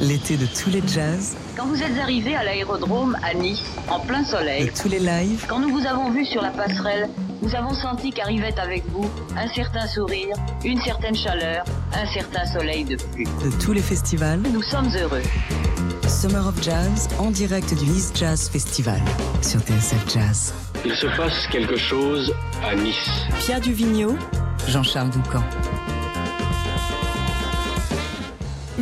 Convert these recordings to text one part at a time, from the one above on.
L'été de tous les jazz, Quand vous êtes arrivé à l'aérodrome à Nice, en plein de soleil, tous les lives, quand nous vous avons vu sur la passerelle, nous avons senti qu'arrivait avec vous un certain sourire, une certaine chaleur, un certain soleil de plus. de tous les festivals. Nous sommes heureux. Summer of Jazz en direct du Nice Jazz Festival sur TSF Jazz. Il se passe quelque chose à Nice. Pierre Duvigneau, Jean-Charles Doucan.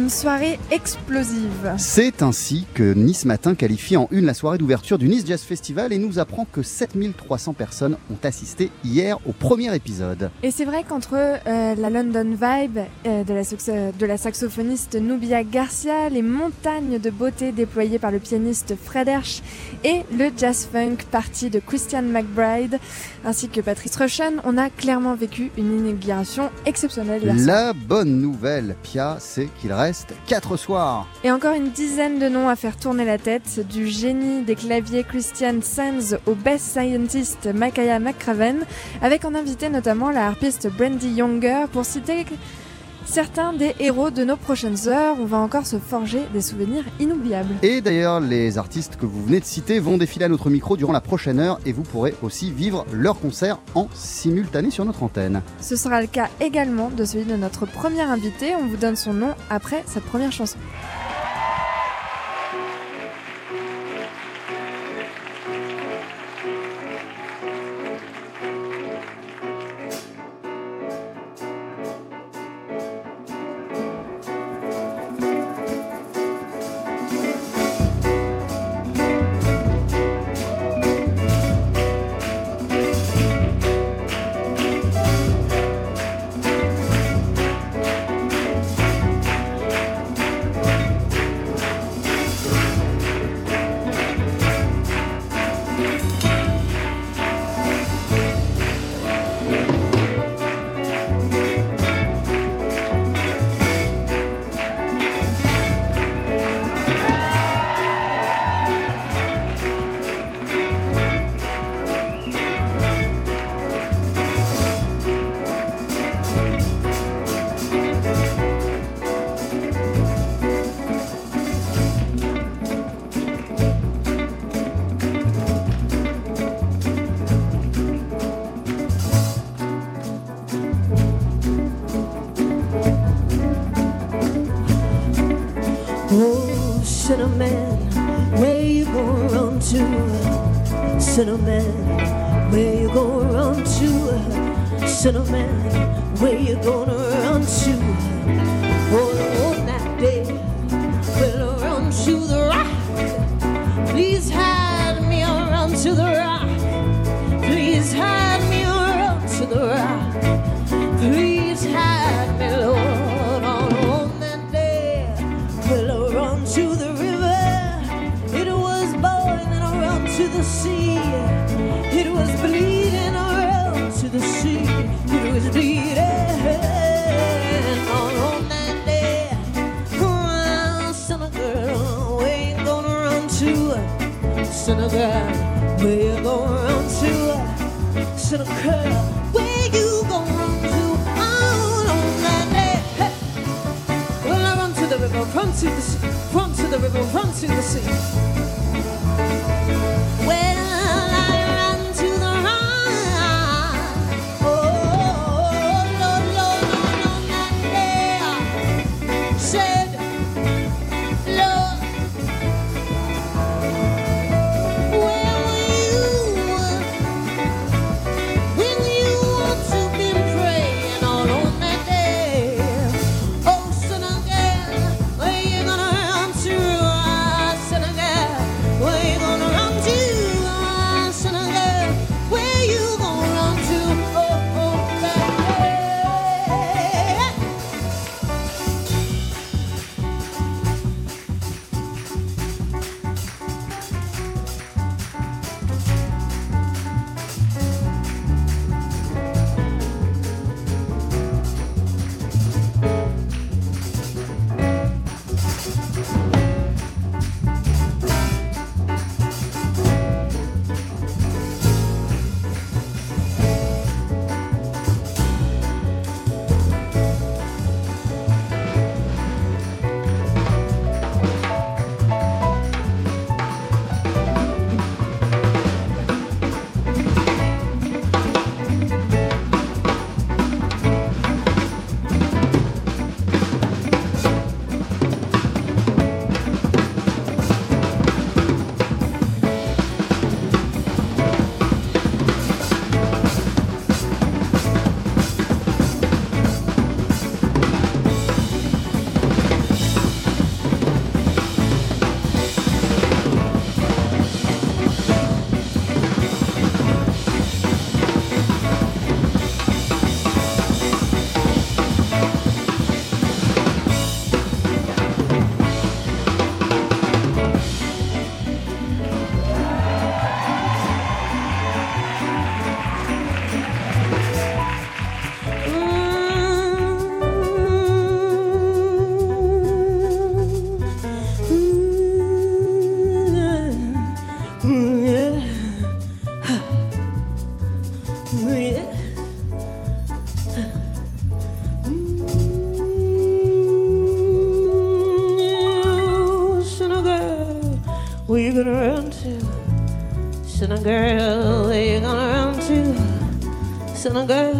Une soirée explosive. C'est ainsi que Nice Matin qualifie en une la soirée d'ouverture du Nice Jazz Festival et nous apprend que 7300 personnes ont assisté hier au premier épisode. Et c'est vrai qu'entre euh, la London Vibe euh, de, la de la saxophoniste Nubia Garcia, les montagnes de beauté déployées par le pianiste Fred Hersch et le jazz funk parti de Christian McBride ainsi que Patrice Rushen, on a clairement vécu une inauguration exceptionnelle hier soir. La bonne nouvelle, Pia, c'est qu'il reste 4 soirs. Et encore une dizaine de noms à faire tourner la tête, du génie des claviers Christian Sands au best scientist Makaya McCraven, avec en invité notamment la harpiste Brandy Younger, pour citer certains des héros de nos prochaines heures. On va encore se forger des souvenirs inoubliables. Et d'ailleurs, les artistes que vous venez de citer vont défiler à notre micro durant la prochaine heure et vous pourrez aussi vivre leur concert en simultané sur notre antenne. Ce sera le cas également de celui de notre premier invité. On vous donne son nom après cette première chanson. Cinnamon, where you gonna run to? Cinnamon, where you gonna run to? To? A girl, where you run to? On, on that day. Hey. Well, I run to the river, run to the sea, run to the river, run to the sea. To?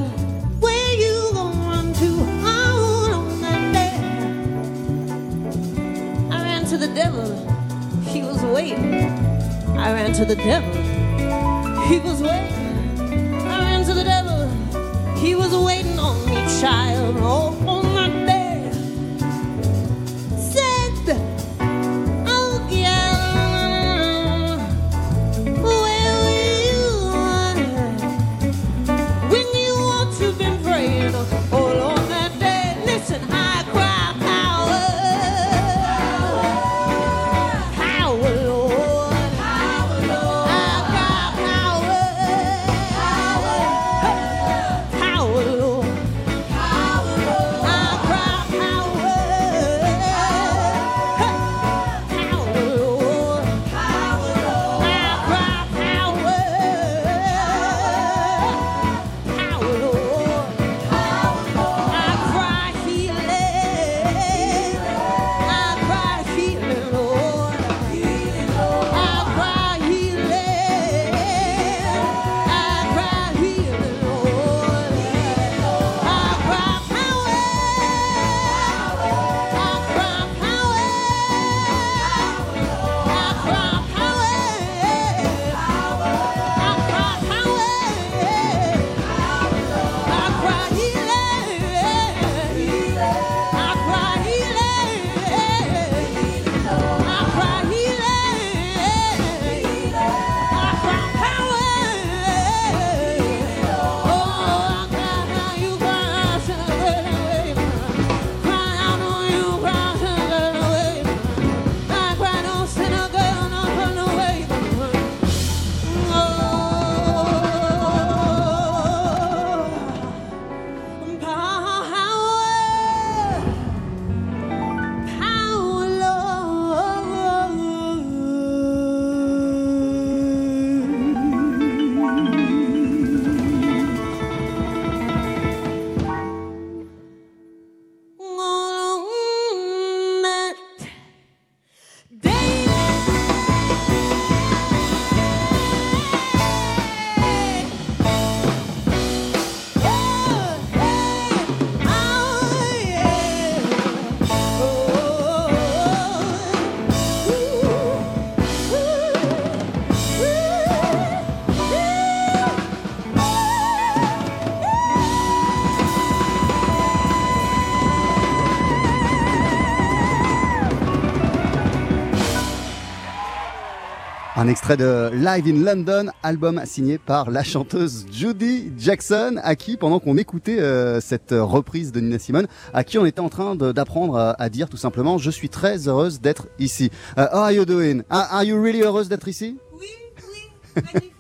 Extrait de Live in London, album signé par la chanteuse Judy Jackson, à qui, pendant qu'on écoutait euh, cette reprise de Nina Simone, à qui on était en train d'apprendre à, à dire tout simplement Je suis très heureuse d'être ici. Euh, how are you doing? Are, are you really heureuse d'être ici? Oui, oui, magnifique.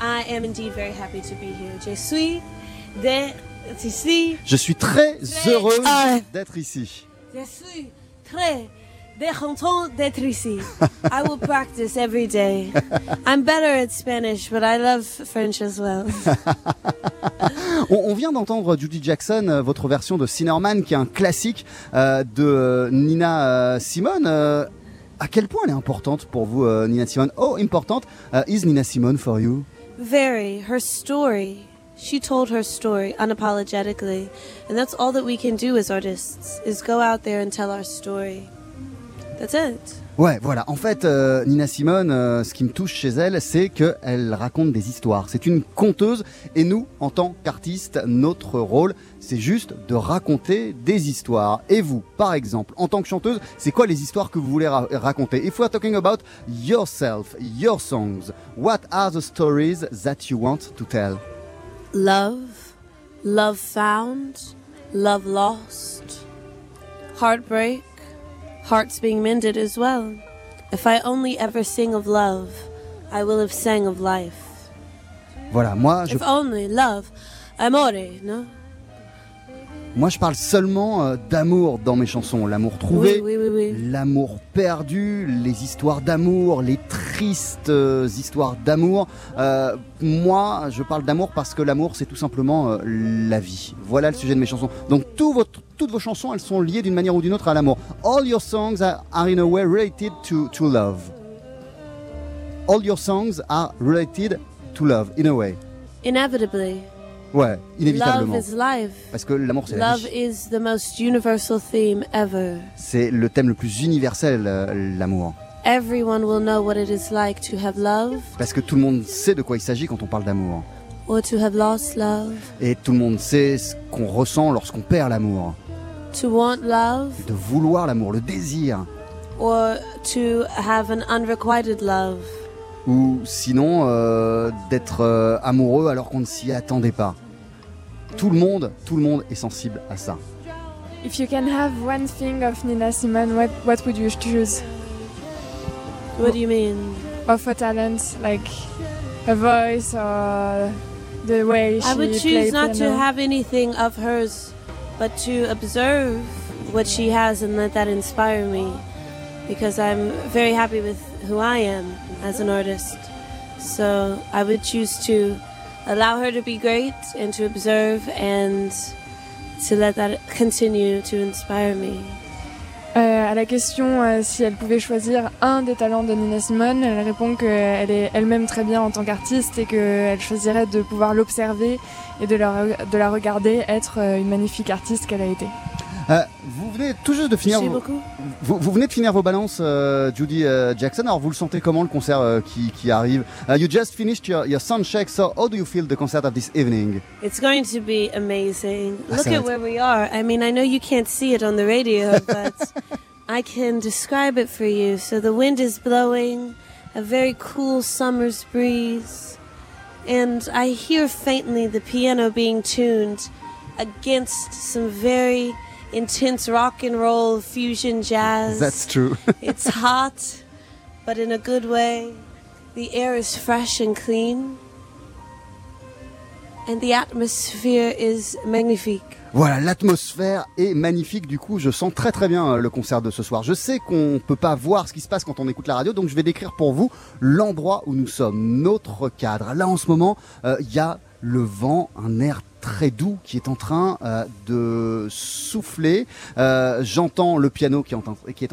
I am indeed very happy to be here. Je suis d'être ici. Je suis très heureuse heureux. d'être ici. Je suis très décontent d'être ici. I will practice every day. I'm better at Spanish, but I love French as well. On, vient d'entendre Judy Jackson, euh, votre version de Sinnerman, qui est un classique euh, de euh, Nina euh, Simone. Euh, à quel point elle est importante pour vous, euh, Nina Simone? Oh, importante. Euh, is Nina Simone for you? Very. Her story. She told her story unapologetically. And that's all that we can do as artists is go out there and tell our story. That's it. Ouais, voilà. En fait, euh, Nina Simone, euh, ce qui me touche chez elle, c'est qu'elle raconte des histoires. C'est une conteuse. Et nous, en tant qu'artistes, notre rôle, c'est juste de raconter des histoires. Et vous, par exemple, en tant que chanteuse, c'est quoi les histoires que vous voulez ra- raconter? If we are talking about yourself, your songs, what are the stories that you want to tell? Love, love found, love lost, heartbreak, hearts being mended as well. If I only ever sing of love, I will have sang of life. Voilà, moi, je If only love, amore, no? Moi, je parle seulement euh, d'amour dans mes chansons. L'amour trouvé, Oui, oui, oui, oui. l'amour perdu, les histoires d'amour, les tristes euh, histoires d'amour. Euh, moi, je parle d'amour parce que l'amour, c'est tout simplement la vie. Voilà le sujet de mes chansons. Donc, tout votre, toutes vos chansons, elles sont liées d'une manière ou d'une autre à l'amour. All your songs are, are in a way related to, to love. All your songs are related to love, in a way. Inevitably, Ouais, love inévitablement. is life. Parce que l'amour, c'est la Love vie. is the most universal theme ever. C'est le thème le plus universel, euh, l'amour. Everyone will know what it is like to have love Parce que tout le monde sait de quoi il s'agit quand on parle d'amour. or to have lost love. Et tout le monde sait ce qu'on ressent lorsqu'on perd l'amour. To want love De vouloir l'amour, le désir. or to have an unrequited love. Ou sinon, euh, d'être euh, amoureux alors qu'on ne s'y attendait pas. Tout le monde, tout le monde est sensible à ça. If you can have one thing of Nina Simone, what, what would you choose? What do you mean? Of her talents, like her voice or the way she I would play choose not to have anything of hers, but to observe what she has and let that inspire me. Because I'm very happy with who I am as an artist. So I would choose to allow her to be great and to observe and to let that continue to inspire me. Euh, à la question euh, si elle pouvait choisir un des talents de Nina Simone, elle répond qu'elle est elle-même très bien en tant qu'artiste et qu'elle choisirait de pouvoir l'observer et de la, de la regarder être euh, une magnifique artiste qu'elle a été. Euh, vous venez tout juste de finir. Merci vos- beaucoup. Vous, vous venez de finir vos balances, euh, Judy euh, Jackson. Alors vous le sentez comment le concert euh, qui, qui arrive? Uh, You just finished your, your sound check, so how do you feel the concert of this evening? It's going to be amazing. I Look at where we are. I mean, I know you can't see it on the radio, but I can describe it for you. So the wind is blowing, a very cool summer's breeze, and I hear faintly the piano being tuned against some very intense rock and roll fusion jazz. That's true. It's hot, but in a good way. The air is fresh and clean. And the atmosphere is magnifique. Voilà, l'atmosphère est magnifique. Du coup, je sens très très bien euh, le concert de ce soir. Je sais qu'on peut pas voir ce qui se passe quand on écoute la radio, donc je vais décrire pour vous l'endroit où nous sommes, notre cadre. Là, en ce moment, euh, il y a le vent, un air très doux qui est en train euh, de souffler. Euh, J'entends le piano qui est en,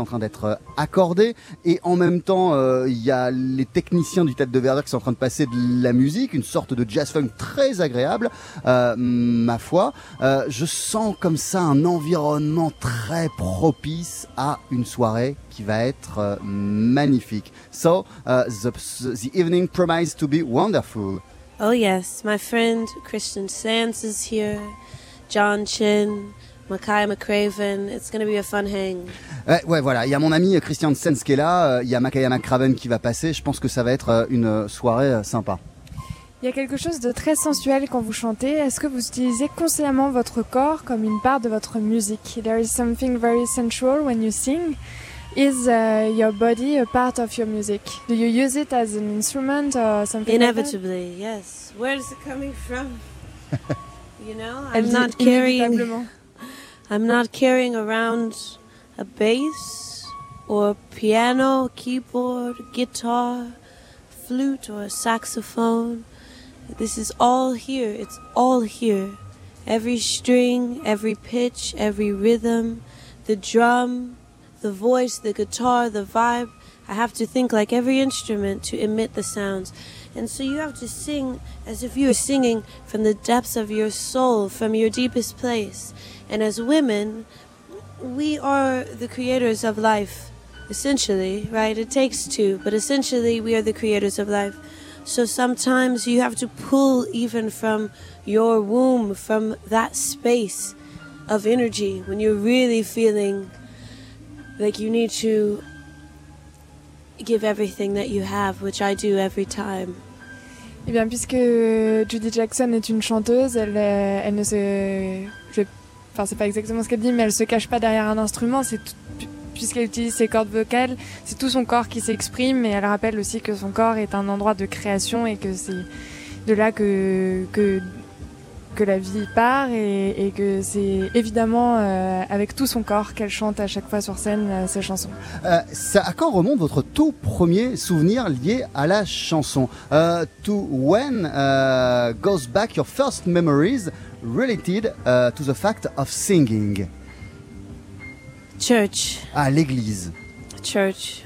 train- d'être euh, accordé et en même temps euh, il y a les techniciens du Tête de Verdure qui sont en train de passer de la musique, une sorte de jazz funk très agréable, euh, ma foi. Je sens comme ça un environnement très propice à une soirée qui va être magnifique. So the, the evening promises to be wonderful. Oh, yes. My friend Christian Sands is here. John Chin, Makai McCraven. It's going to be a fun hang. Ouais, ouais, voilà. Il y a mon ami Christian Sens qui est là. euh, Il y a Makaya McCraven qui va passer. Je pense que ça va être euh, une soirée euh, sympa. Il y a quelque chose de très sensuel quand vous chantez. Est-ce que vous utilisez consciemment votre corps comme une part de votre musique? There is something very sensual when you sing. Is uh, your body a part of your music? Do you use it as an instrument or something like? Inevitably, yes. Where is it coming from? you know, I'm not carrying. I'm not carrying around a bass or piano, keyboard, guitar, flute, or a saxophone. This is all here. It's all here. Every string, every pitch, every rhythm, the drum, the voice, the guitar, the vibe. I have to think like every instrument to emit the sounds. And so you have to sing as if you are singing from the depths of your soul, from your deepest place. And as women, we are the creators of life, essentially, right? It takes two, but essentially, we are the creators of life. So sometimes you have to pull even from your womb, from that space of energy when you're really feeling like you need to give everything that you have, which I do every time. Eh bien, puisque Judy Jackson est une chanteuse, elle, euh, elle ne se. Enfin, c'est pas exactement ce qu'elle dit, mais elle se cache pas derrière un instrument. Puisqu'elle utilise ses cordes vocales, c'est tout son corps qui s'exprime, et elle rappelle aussi que son corps est un endroit de création et que c'est de là que, que, que la vie part et, et que c'est évidemment euh, avec tout son corps qu'elle chante à chaque fois sur scène euh, ses chansons. Euh, ça, à quand remonte votre tout premier souvenir lié à la chanson. Euh, To when uh, goes back your first memories related uh, to the fact of singing. Church, À l'église, church,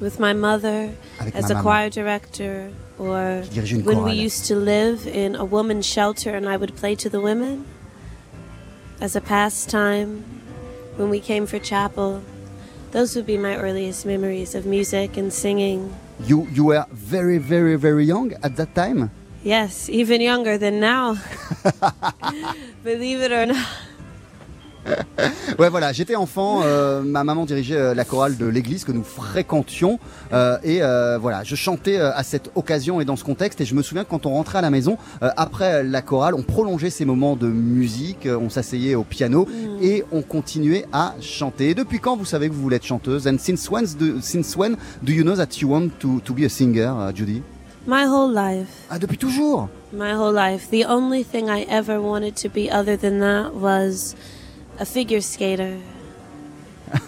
with my mother avec as ma a maman, choir director, or qui dirigeait une when we used to live in a woman's shelter and I would play to the women as a pastime when we came for chapel. Those would be my earliest memories of music and singing. You, you were very, very, very young at that time Yes, even younger than now. Believe it or not. Ouais, voilà, j'étais enfant, euh, ma maman dirigeait euh, la chorale de l'église que nous fréquentions euh, et euh, voilà, je chantais à cette occasion et dans ce contexte et je me souviens que quand on rentrait à la maison après la chorale, on prolongeait ces moments de musique, on s'asseyait au piano et on continuait à chanter. Et depuis quand vous savez que vous voulez être chanteuse? And since when do, since when do you know that you want to, to be a singer, uh, Judy? My whole life. Ah, depuis toujours? My whole life. The only thing I ever wanted to be other than that was a figure skater.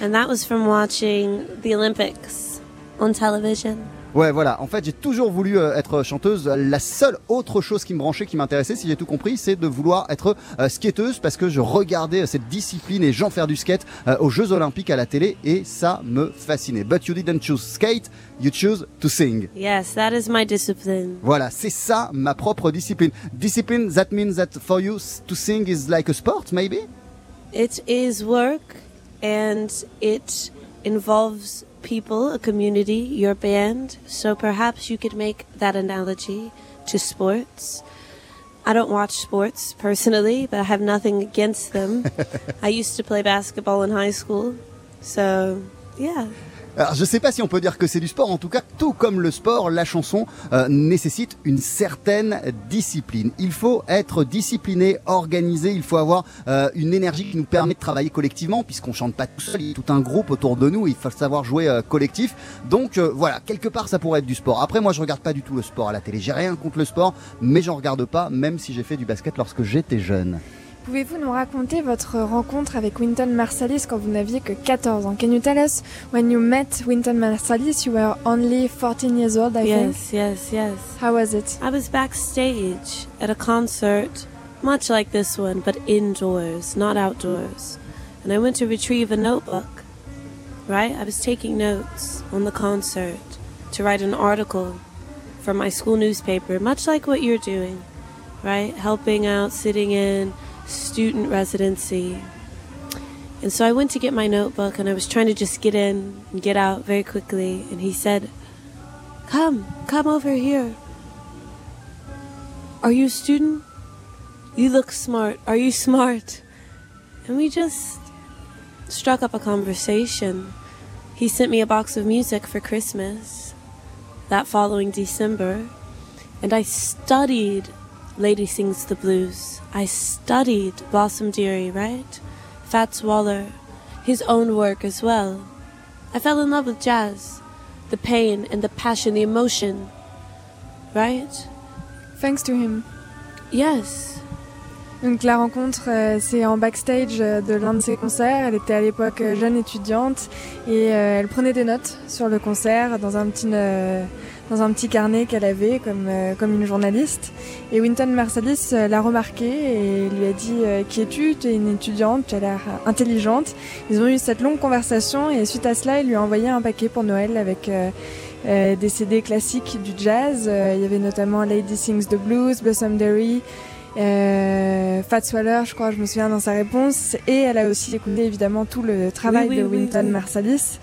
and that was from watching the Olympics on television. Ouais, voilà. En fait, j'ai toujours voulu euh, être chanteuse. La seule autre chose qui me branchait, qui m'intéressait, si j'ai tout compris, c'est de vouloir être euh, skateuse parce que je regardais euh, cette discipline et gens faire du skate aux Jeux Olympiques à la télé et ça me fascinait. But you didn't choose skate, you choose to sing. Yes, that is my discipline. Voilà, c'est ça ma propre discipline. Discipline, that means that for you to sing is like a sport, maybe? It is work and it involves people, a community, your band. So perhaps you could make that analogy to sports. I don't watch sports personally, but I have nothing against them. I used to play basketball in high school. So, yeah. Alors, je sais pas si on peut dire que c'est du sport. En tout cas, tout comme le sport, la chanson euh, nécessite une certaine discipline. Il faut être discipliné, organisé. Il faut avoir euh, une énergie qui nous permet de travailler collectivement, puisqu'on chante pas tout seul. Il y a tout un groupe autour de nous. Il faut savoir jouer euh, collectif. Donc euh, voilà, quelque part, ça pourrait être du sport. Après, moi, je regarde pas du tout le sport à la télé. J'ai rien contre le sport, mais j'en regarde pas, même si j'ai fait du basket lorsque j'étais jeune. Pouvez-vous nous raconter votre rencontre avec Wynton Marsalis quand vous n'aviez que 14 ans? Can you tell us when you met Wynton Marsalis, you were only 14 years old, I think? Yes, yes, yes. How was it? I was backstage at a concert, much like this one, but indoors, not outdoors. And I went to retrieve a notebook, right? I was taking notes on the concert to write an article for my school newspaper, much like what you're doing, right? Helping out, sitting in student residency. And so I went to get my notebook and I was trying to just get in and get out very quickly. And he said, Come, come over here. Are you a student? You look smart. Are you smart? And we just struck up a conversation. He sent me a box of music for Christmas that following December, and I studied Lady Sings the Blues. I studied Blossom Dearie, right? Fats Waller, his own work as well. I fell in love with jazz, the pain and the passion, the emotion, right? Thanks to him. Yes. Donc la rencontre, euh, c'est en backstage euh, de l'un de ses concerts. Elle était à l'époque euh, jeune étudiante et euh, elle prenait des notes sur le concert dans un petit, euh, dans un petit carnet qu'elle avait comme, euh, comme une journaliste. Et Wynton Marsalis euh, l'a remarqué et lui a dit euh, Qui es-tu? Tu es une étudiante, tu as l'air intelligente. Ils ont eu cette longue conversation et suite à cela, il lui a envoyé un paquet pour Noël avec. des CD classiques du jazz. Il y avait notamment Lady Sings the Blues, Blossom Derry, euh, Fats Waller, je crois, je me souviens dans sa réponse. Et elle a aussi écouté évidemment tout le travail Oui, oui, de oui. Marsalis.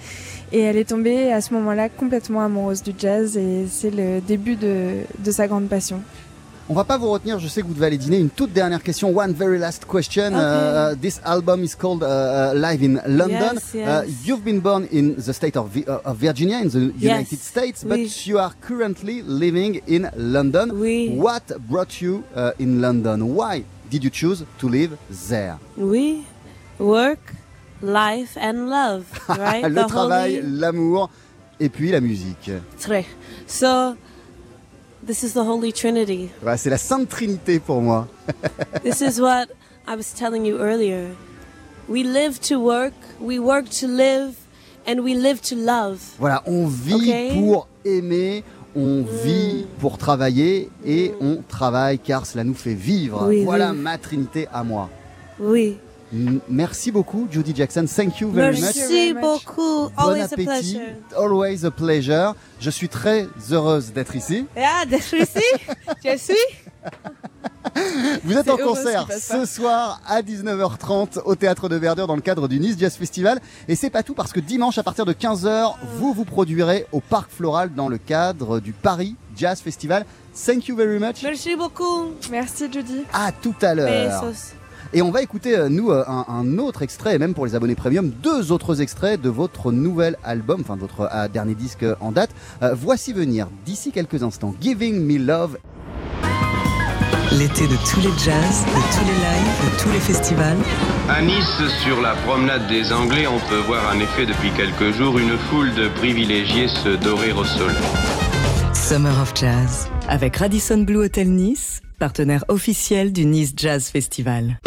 Et elle est tombée à ce moment-là complètement amoureuse du jazz et c'est le début de, de sa grande passion. On va pas vous retenir, je sais que vous devez aller dîner. Une toute dernière question, one very last question. Okay. Uh, this album is called uh, Live in London. Yes, yes. Uh, you've been born in the state of, uh, of Virginia in the Yes. United States, but Oui. you are currently living in London. Oui. What brought you uh, in London? Why did you choose to live there? We work, life, and love, right? Le The travail, holy l'amour et puis la musique. three. So This is the Holy Trinity. C'est la Sainte Trinité pour moi. This is what I was telling you earlier. We live to work, we work to live, and we live to love. Voilà, on vit pour aimer, on vit pour travailler et on travaille car cela nous fait vivre. Oui, voilà oui. ma Trinité à moi. Oui. Merci beaucoup, Judy Jackson. Thank you very much. Merci much. beaucoup. Bon Always a appétit. pleasure. Always a pleasure. Je suis très heureuse d'être ici. Ah, d'être ici? Je suis. Vous êtes en concert ce soir à 19h30 au Théâtre de Verdure dans le cadre du Nice Jazz Festival. Et c'est pas tout parce que dimanche à partir de 15h, vous vous produirez au Parc Floral dans le cadre du Paris Jazz Festival. Thank you very much. Merci beaucoup. Merci Judy. À tout à l'heure. Et on va écouter, euh, nous, euh, un, un autre extrait, et même pour les abonnés premium, deux autres extraits de votre nouvel album, enfin de votre euh, dernier disque en date. Euh, voici venir, d'ici quelques instants, Giving Me Love. L'été de tous les jazz, de tous les lives, de tous les festivals. À Nice, sur la promenade des Anglais, on peut voir en effet depuis quelques jours une foule de privilégiés se dorer au soleil. Summer of Jazz. Avec Radisson Blue Hotel Nice, partenaire officiel du Nice Jazz Festival.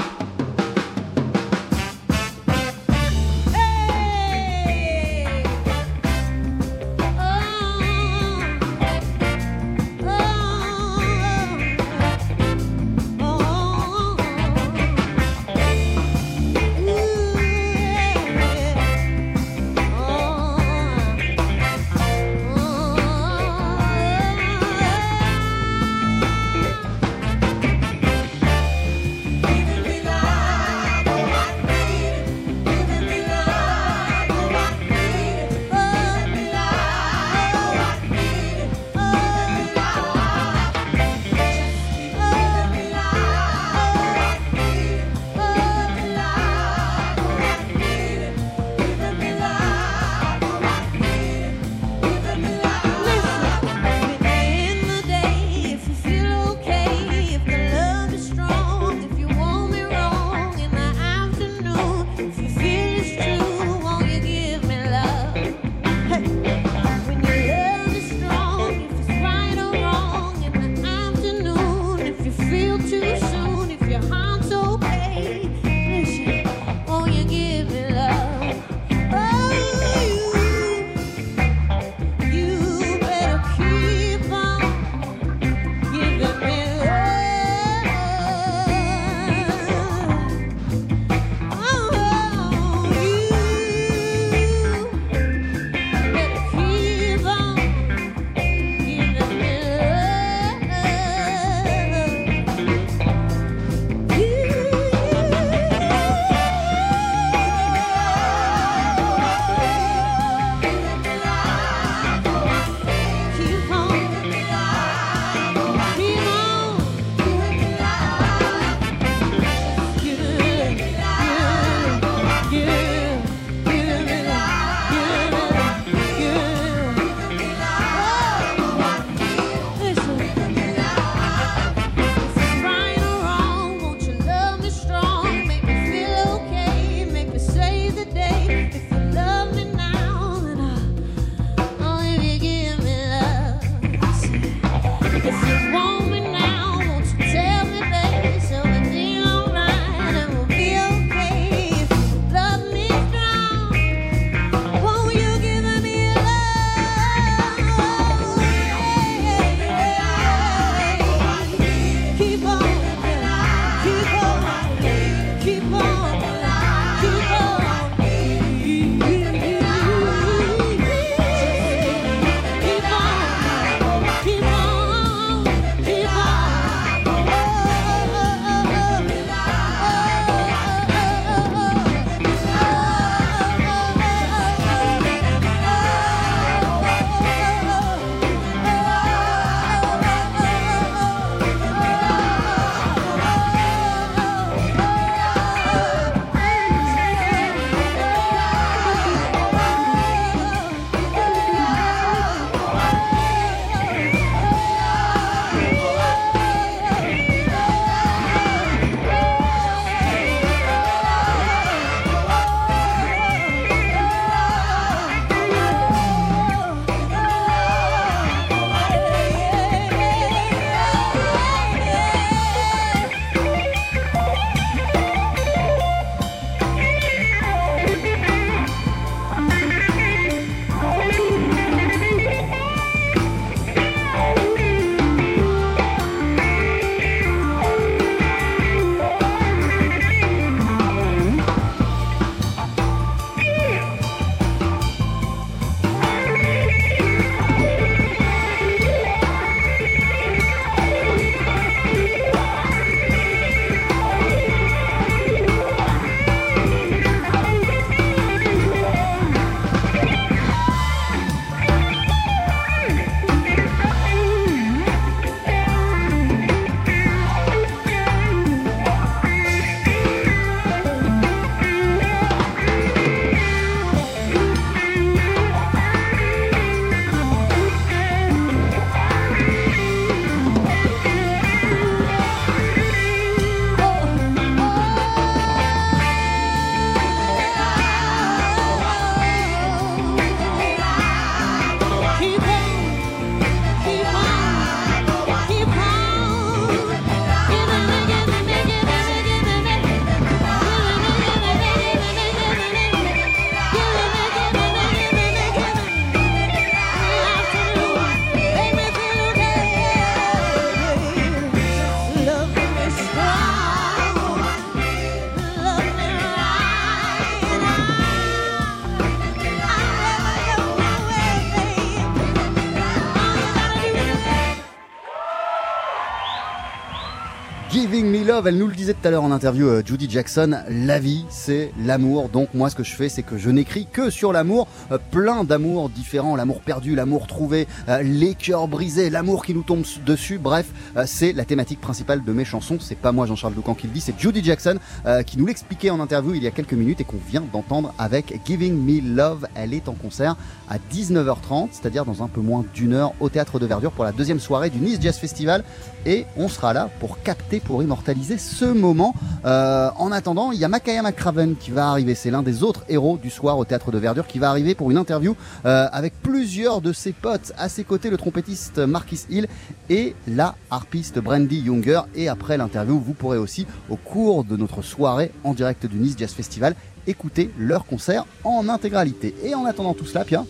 Elle nous le disait tout à l'heure en interview, euh, Judy Jackson, la vie c'est l'amour. Donc moi ce que je fais c'est que je n'écris que sur l'amour, euh, plein d'amours différents, l'amour perdu, l'amour trouvé, euh, les cœurs brisés, l'amour qui nous tombe dessus. Bref, c'est la thématique principale de mes chansons. C'est pas moi Jean-Charles Doucan qui le dit, c'est Judy Jackson qui nous l'expliquait en interview il y a quelques minutes et qu'on vient d'entendre avec Giving Me Love. Elle est en concert à 19h30, c'est-à-dire dans un peu moins d'une heure au théâtre de Verdure pour la deuxième soirée du Nice Jazz Festival et on sera là pour capter, pour immortaliser ce moment. Euh, en attendant, il y a Makaya McCraven qui va arriver. C'est l'un des autres héros du soir au théâtre de Verdure qui va arriver pour une interview euh, avec plusieurs de ses potes. À ses côtés, le trompettiste Marquis Hill et la harpiste Brandy Younger. Et après l'interview, vous pourrez aussi, au cours de notre soirée en direct du Nice Jazz Festival, écouter leur concert en intégralité. Et en attendant tout cela, Pierre,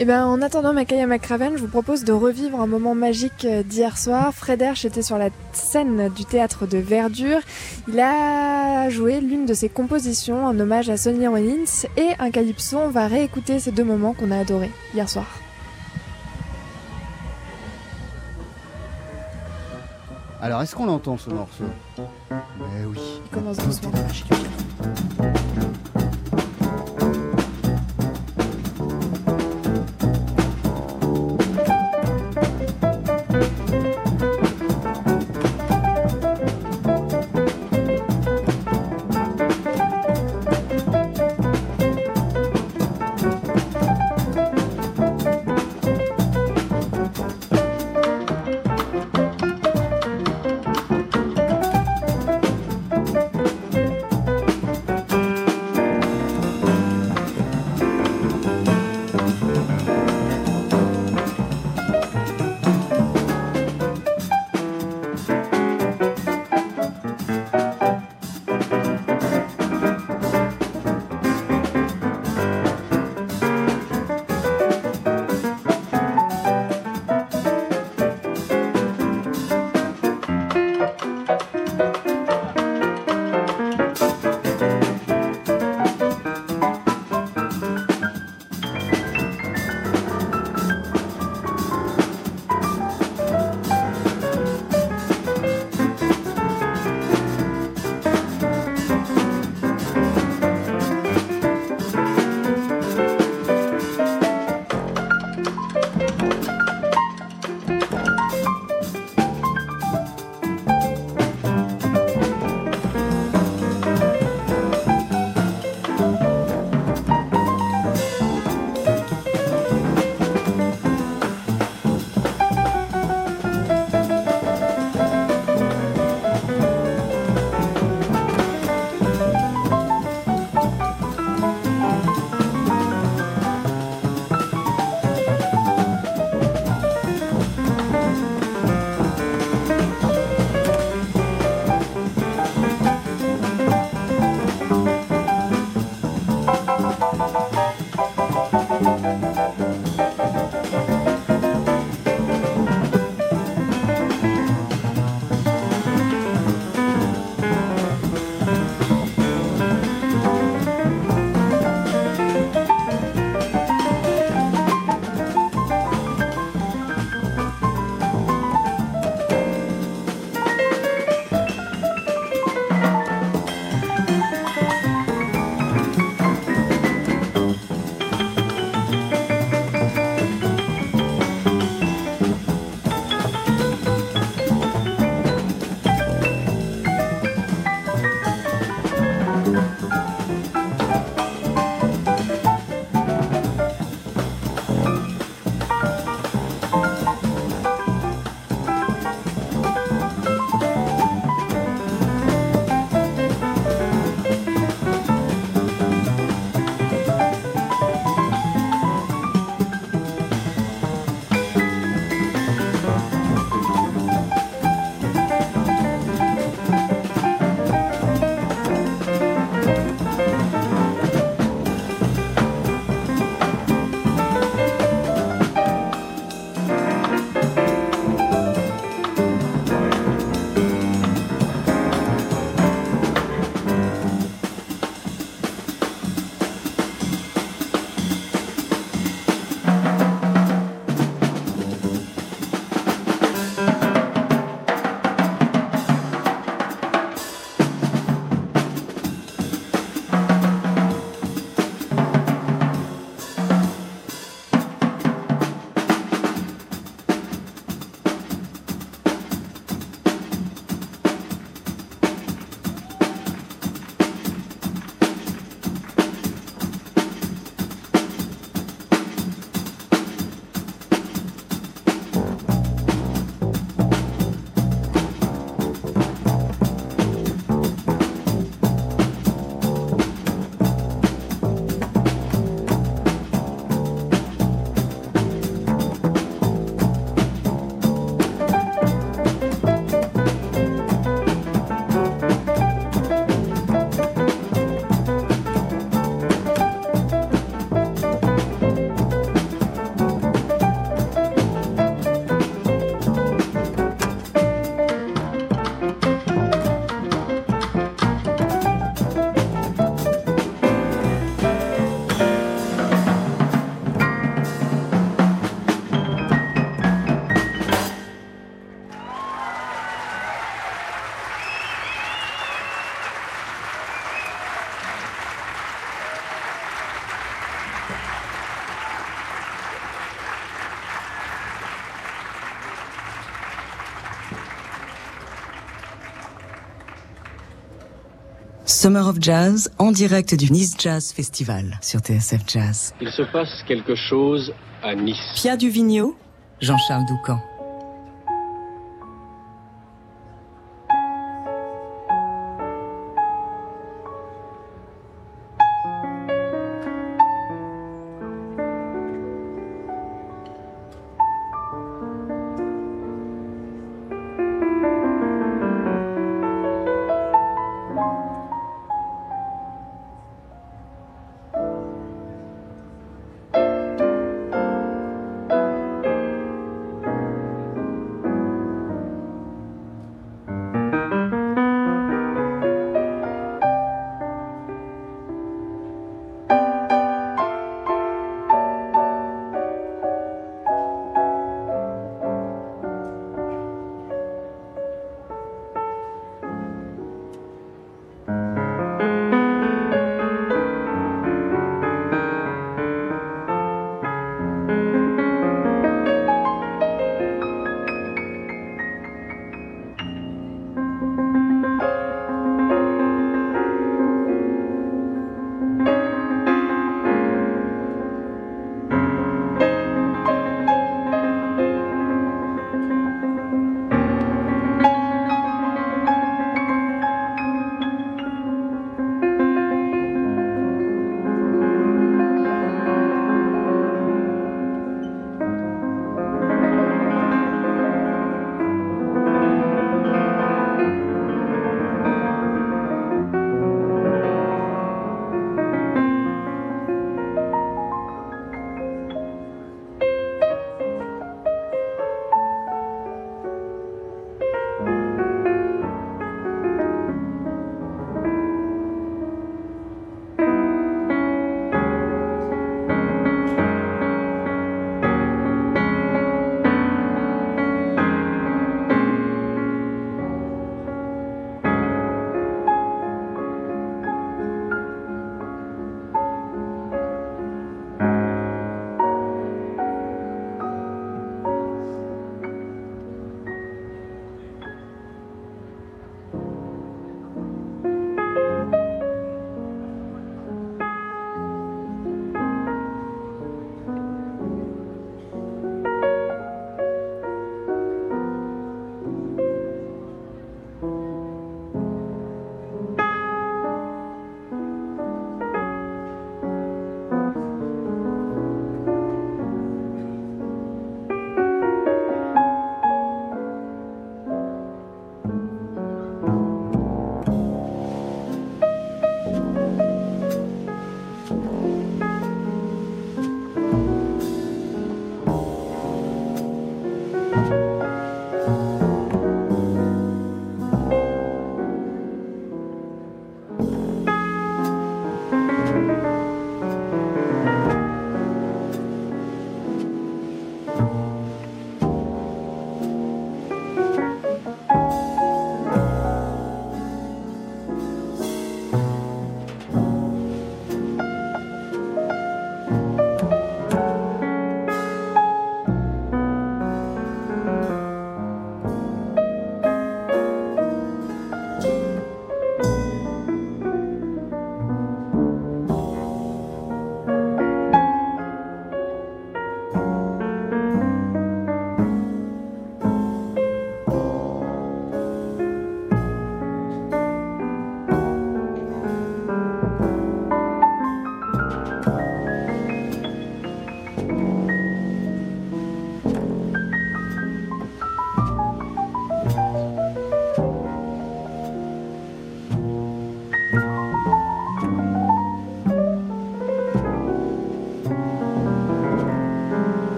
Et ben, en attendant Makaya McCraven, je vous propose de revivre un moment magique euh, d'hier soir. Fred Hersch était sur la scène du théâtre de Verdure. Il a joué l'une de ses compositions, un hommage à Sonny Rollins et un calypso. On va réécouter ces deux moments qu'on a adorés hier soir. alors est-ce qu'on l'entend ce morceau? Mais oui. Il commence doucement. Summer of Jazz en direct du Nice Jazz Festival sur TSF Jazz. Il se passe quelque chose à Nice. Pia Duvigneau, Jean-Charles Doucan.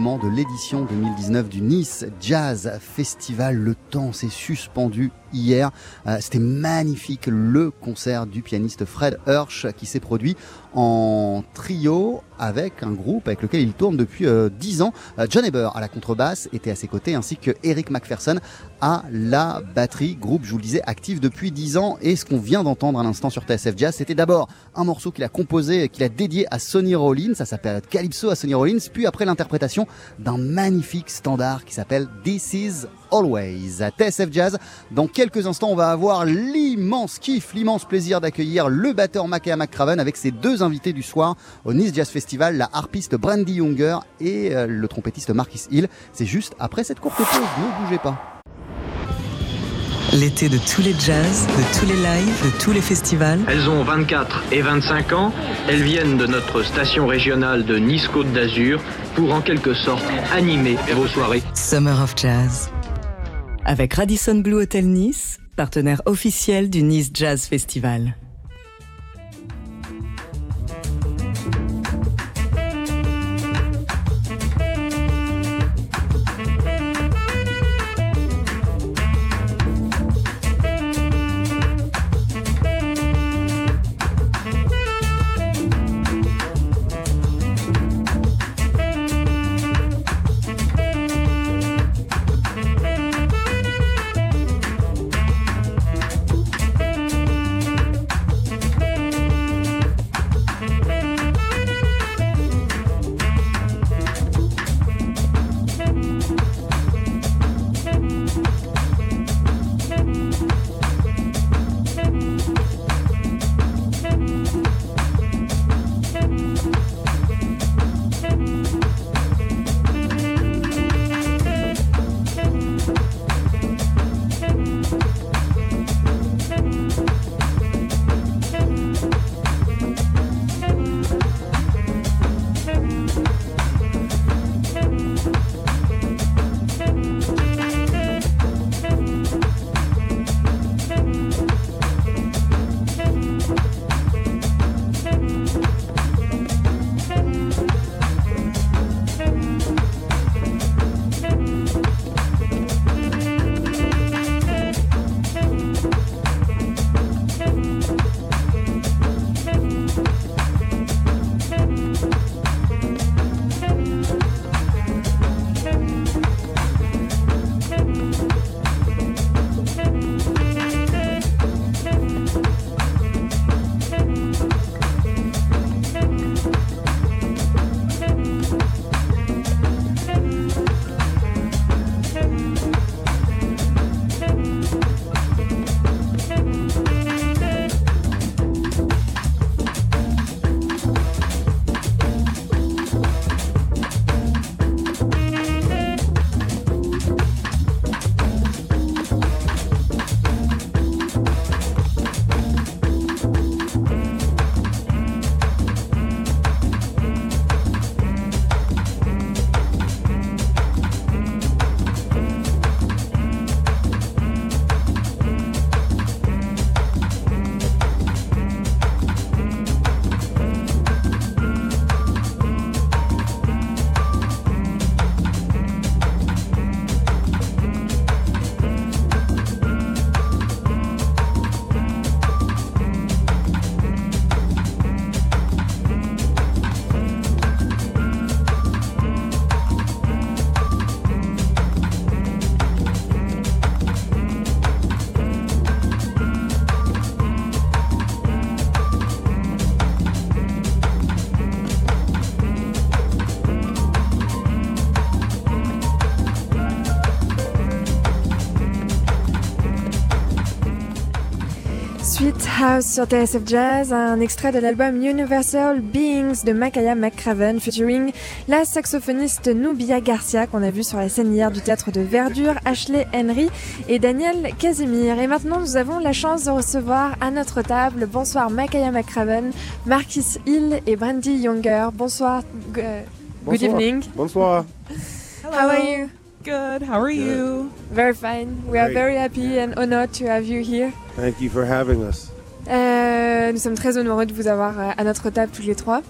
Moment de l'édition 2019 du Nice Jazz Festival. Le temps s'est suspendu hier. Euh, C'était magnifique le concert du pianiste Fred Hirsch qui s'est produit en trio avec un groupe avec lequel il tourne depuis euh, 10 ans. Euh, John Eber à la contrebasse était à ses côtés ainsi que Eric McPherson à la batterie. Groupe, je vous le disais, actif depuis 10 ans. Et ce qu'on vient d'entendre à l'instant sur TSF Jazz, c'était d'abord un morceau qu'il a composé, qu'il a dédié à Sonny Rollins. Ça s'appelle Calypso à Sonny Rollins. Puis après l'interprétation d'un magnifique standard qui s'appelle This Is Always à TSF Jazz. Dans quelques instants, on va avoir l'immense kiff, l'immense plaisir d'accueillir le batteur Makaya McCraven avec ses deux invités du soir au Nice Jazz Festival, la harpiste Brandy Younger et euh, le trompettiste Marcus Hill. C'est juste après cette courte pause. Ne bougez pas. L'été de tous les jazz, de tous les lives, de tous les festivals. Elles ont 24 et 25 ans. Elles viennent de notre station régionale de Nice-Côte d'Azur pour en quelque sorte animer vos soirées. Summer of Jazz. Avec Radisson Blue Hotel Nice, partenaire officiel du Nice Jazz Festival. House sur TSF Jazz, un extrait de l'album Universal Beings de Makaya McCraven featuring la saxophoniste Nubia Garcia qu'on a vu sur la scène hier du théâtre de Verdure, Ashley Henry et Daniel Casimir. Et maintenant nous avons la chance de recevoir à notre table, bonsoir Makaya McCraven, Marcus Hill et Brandy Younger. Bonsoir, g- uh, good Bonsoir. evening. Bonsoir. How are you? Good. How are you? Very fine. We are Great. very happy and honored to have you here. Thank you for having us. Euh, nous sommes très honoreux de vous avoir euh, à notre table tous les trois.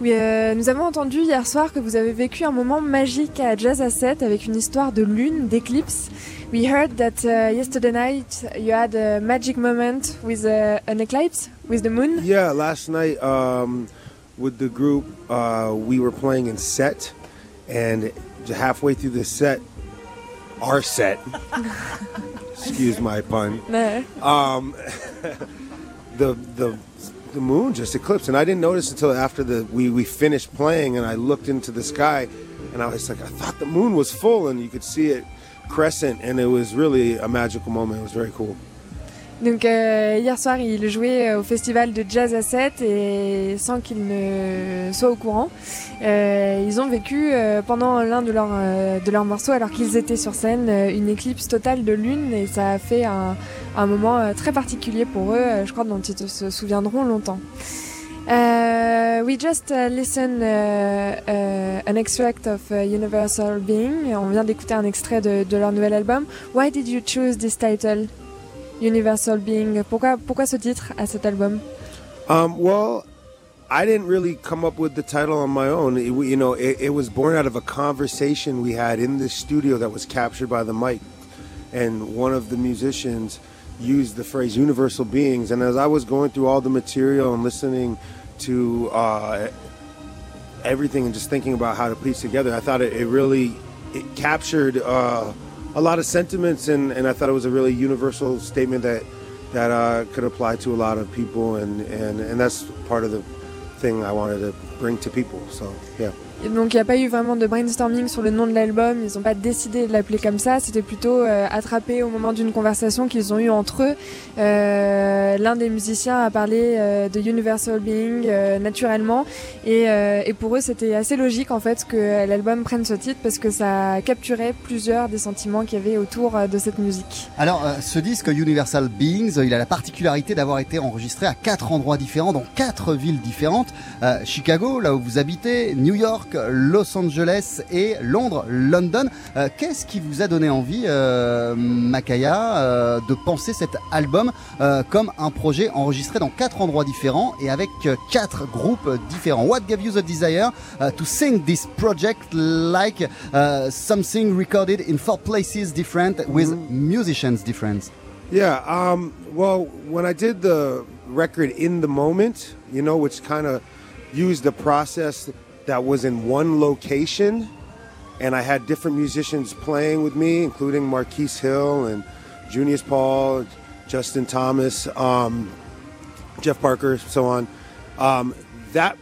Oui, euh, nous avons entendu hier soir que vous avez vécu un moment magique à Jazz Asset avec une histoire de lune, d'éclipse. We heard that uh, yesterday night you had a magic moment with uh, an eclipse, with the moon. Yeah, last night um, with the group, uh, we were playing in set, and halfway through the set, our set, excuse my pun, um, the the the moon just eclipsed, and I didn't notice until after the we we finished playing, and I looked into the sky, and I was like, I thought the moon was full, and you could see it crescent, and it was really a magical moment. It was very cool. Donc euh, hier soir, il jouait euh, au festival de Jazz à 7 et sans qu'il ne soit au courant, euh, ils ont vécu pendant l'un de leurs de leurs morceaux, alors qu'ils étaient sur scène, une éclipse totale de lune et ça a fait un, moment très particulier pour eux, je crois dont ils se souviendront longtemps. We just uh, listened uh, uh, an extract of uh, Universal Being. On vient d'écouter un extrait de, de leur nouvel album. Why did you choose this title, Universal Being Pourquoi, pourquoi ce titre à cet album Um, well, I didn't really come up with the title on my own. It, you know, it, it was born out of a conversation we had in the studio that was captured by the mic, and one of the musicians used the phrase "universal beings." And as I was going through all the material and listening to uh, everything and just thinking about how to piece together, I thought it, it really it captured uh, a lot of sentiments, and, and I thought it was a really universal statement that that uh, could apply to a lot of people, and, and, and that's part of the thing I wanted to bring to people. So yeah. Donc il n'y a pas eu vraiment de brainstorming sur le nom de l'album, ils n'ont pas décidé de l'appeler comme ça, c'était plutôt euh, attrapé au moment d'une conversation qu'ils ont eue entre eux. Euh, L'un des musiciens a parlé euh, de Universal Being naturellement et, et pour eux c'était assez logique en fait que l'album prenne ce titre parce que ça capturait plusieurs des sentiments qu'il y avait autour de cette musique. Alors, ce disque Universal Beings, il a la particularité d'avoir été enregistré à quatre endroits différents, dans quatre villes différentes. Chicago, là où vous habitez, New York, Los Angeles et Londres, London. Euh, Qu'est-ce qui vous a donné envie, euh, Makaya, euh, de penser cet album euh, comme un projet enregistré dans quatre endroits différents et avec quatre groupes différents? What gave you the desire to sing this project like uh, something recorded in four places different with musicians different? Yeah. Um, well, when I did the record in the moment, you know, which kind of used the process that was in one location, and I had different musicians playing with me, including Marquise Hill and Junius Paul, Justin Thomas, um, Jeff Parker, so on. Um, that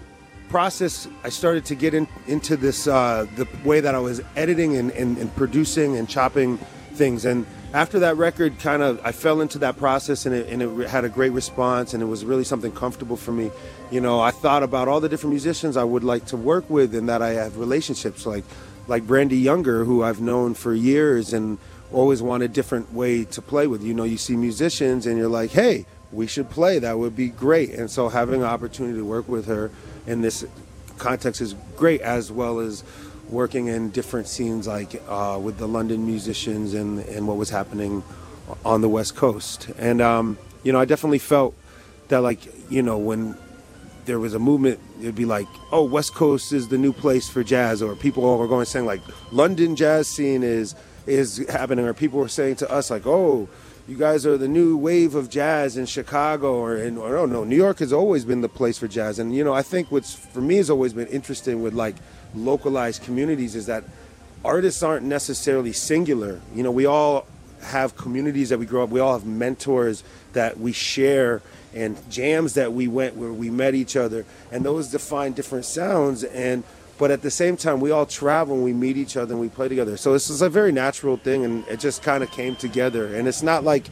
process, I started to get in, into this uh, the way that I was editing and, and, and producing and chopping things. And after that record, kind of, I fell into that process, and it, and it had a great response, and it was really something comfortable for me. You know, I thought about all the different musicians I would like to work with, and that I have relationships like, like Brandy Younger, who I've known for years, and always want a different way to play with. You know, you see musicians, and you're like, hey, we should play. That would be great. And so having an opportunity to work with her in this context is great, as well as working in different scenes like uh, with the London musicians and, and what was happening on the West Coast. And, um, you know, I definitely felt that, like, you know, when there was a movement, it'd be like, oh, West Coast is the new place for jazz, or people were going saying, like, London jazz scene is is happening, or people were saying to us, like, oh, you guys are the new wave of jazz in Chicago or in or no no New York has always been the place for jazz and you know I think what's for me has always been interesting with like localized communities is that artists aren't necessarily singular. You know we all have communities that we grow up we all have mentors that we share and jams that we went where we met each other and those define different sounds and but at the same time we all travel and we meet each other and we play together. So this is a very natural thing and it just kind of came together. And it's not like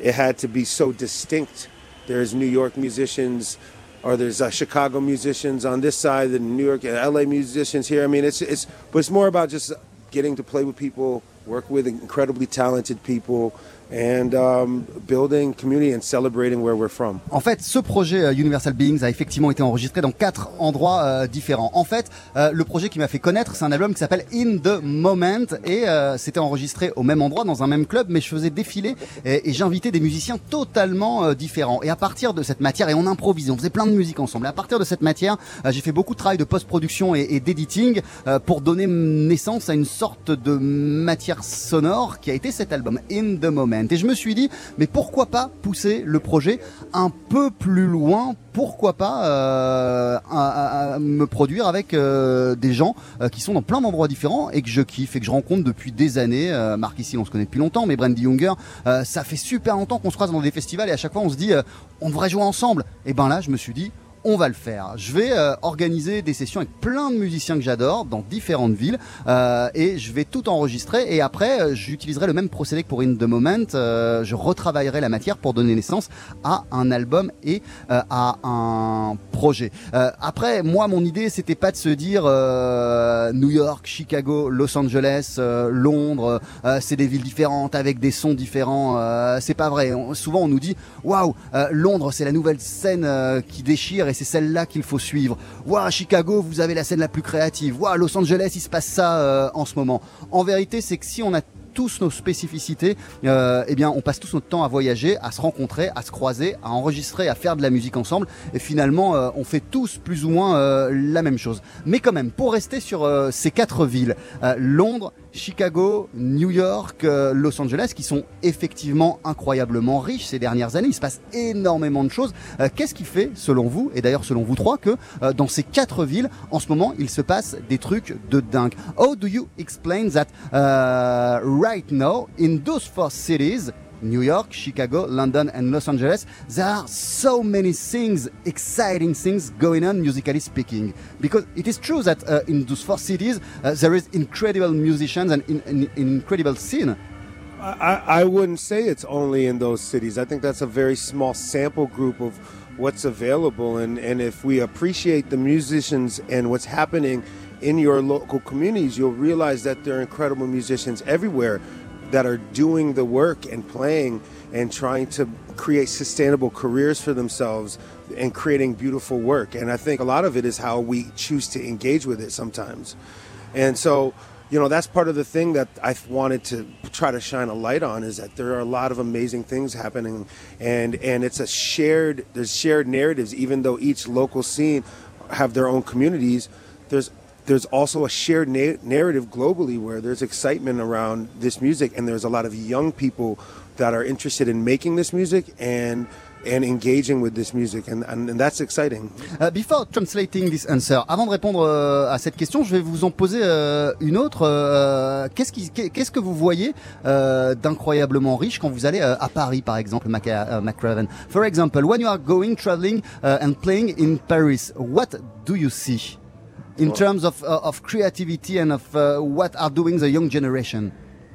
it had to be so distinct. There's new york musicians or there's uh, chicago musicians on this side the new york and la musicians here. I mean it's it's but it's more about just getting to play with people work with incredibly talented people, um, building community and celebrating where we're from. En fait, ce projet euh, Universal Beings a effectivement été enregistré dans quatre endroits euh, différents. En fait, euh, le projet qui m'a fait connaître, c'est un album qui s'appelle In the Moment et euh, c'était enregistré au même endroit, dans un même club, mais je faisais défiler et, j'invitais des musiciens totalement euh, différents. Et à partir de cette matière, et on improvisait, on faisait plein de musique ensemble. À partir de cette matière, euh, j'ai fait beaucoup de travail de post-production et, et d'editing pour donner naissance à une sorte de matière sonore qui a été cet album In the Moment. Et je me suis dit, mais pourquoi pas pousser le projet un peu plus loin? Pourquoi pas euh, me produire avec euh, des gens euh, qui sont dans plein d'endroits différents et que je kiffe et que je rencontre depuis des années. Marc ici, on se connaît depuis longtemps, mais Brandy Younger, ça fait super longtemps qu'on se croise dans des festivals et à chaque fois on se dit, on devrait jouer ensemble. Et ben là, je me suis dit, on va le faire. Je vais euh, organiser des sessions avec plein de musiciens que j'adore dans différentes villes euh, et je vais tout enregistrer et après euh, j'utiliserai le même procédé que pour In the Moment. Je retravaillerai la matière pour donner naissance à un album et à un projet. Après, moi, mon idée, c'était pas de se dire New York, Chicago, Los Angeles, Londres, c'est des villes différentes avec des sons différents. C'est pas vrai. Souvent, on nous dit waouh, Londres, c'est la nouvelle scène qui déchire c'est celle-là qu'il faut suivre. Waouh, Chicago, vous avez la scène la plus créative. Waouh, Los Angeles, il se passe ça euh, en ce moment. En vérité, c'est que si on a tous nos spécificités, euh, eh bien, on passe tous notre temps à voyager, à se rencontrer, à se croiser, à enregistrer, à faire de la musique ensemble. Et finalement, euh, on fait tous plus ou moins euh, la même chose. Mais quand même, pour rester sur euh, ces quatre villes, euh, Londres, Chicago, New York, euh, Los Angeles, qui sont effectivement incroyablement riches ces dernières années. Il se passe énormément de choses. Qu'est-ce qui fait, selon vous, et d'ailleurs selon vous trois, que dans ces quatre villes, en ce moment, il se passe des trucs de dingue? How do you explain that uh, right now, in those four cities, New York, Chicago, London, and Los Angeles, there are so many things, exciting things going on musically speaking. Because it is true that uh, in those four cities, uh, there is incredible musicians and in, in, incredible scene. I, I wouldn't say it's only in those cities. I think that's a very small sample group of what's available. And, and if we appreciate the musicians and what's happening in your local communities, you'll realize that there are incredible musicians everywhere that are doing the work and playing and trying to create sustainable careers for themselves and creating beautiful work. And I think a lot of it is how we choose to engage with it sometimes. And so, you know, that's part of the thing that I wanted to try to shine a light on is that there are a lot of amazing things happening, and and it's a shared there's shared narratives. Even though each local scene have their own communities, there's there's also a shared na- narrative globally where there's excitement around this music, and there's a lot of young people that are interested in making this music and and engaging with this music, and, and, and that's exciting. Uh, before translating this answer, avant de répondre euh, à cette question, je vais vous en poser euh, une autre. Euh, qu'est-ce, qui, qu'est-ce que vous voyez euh, d'incroyablement riche quand vous allez euh, à Paris, par exemple, Mac, uh, McRaven? For example, when you are going traveling uh, and playing in Paris, what do you see? In terms of, uh, of creativity and of uh, what are doing the young generation?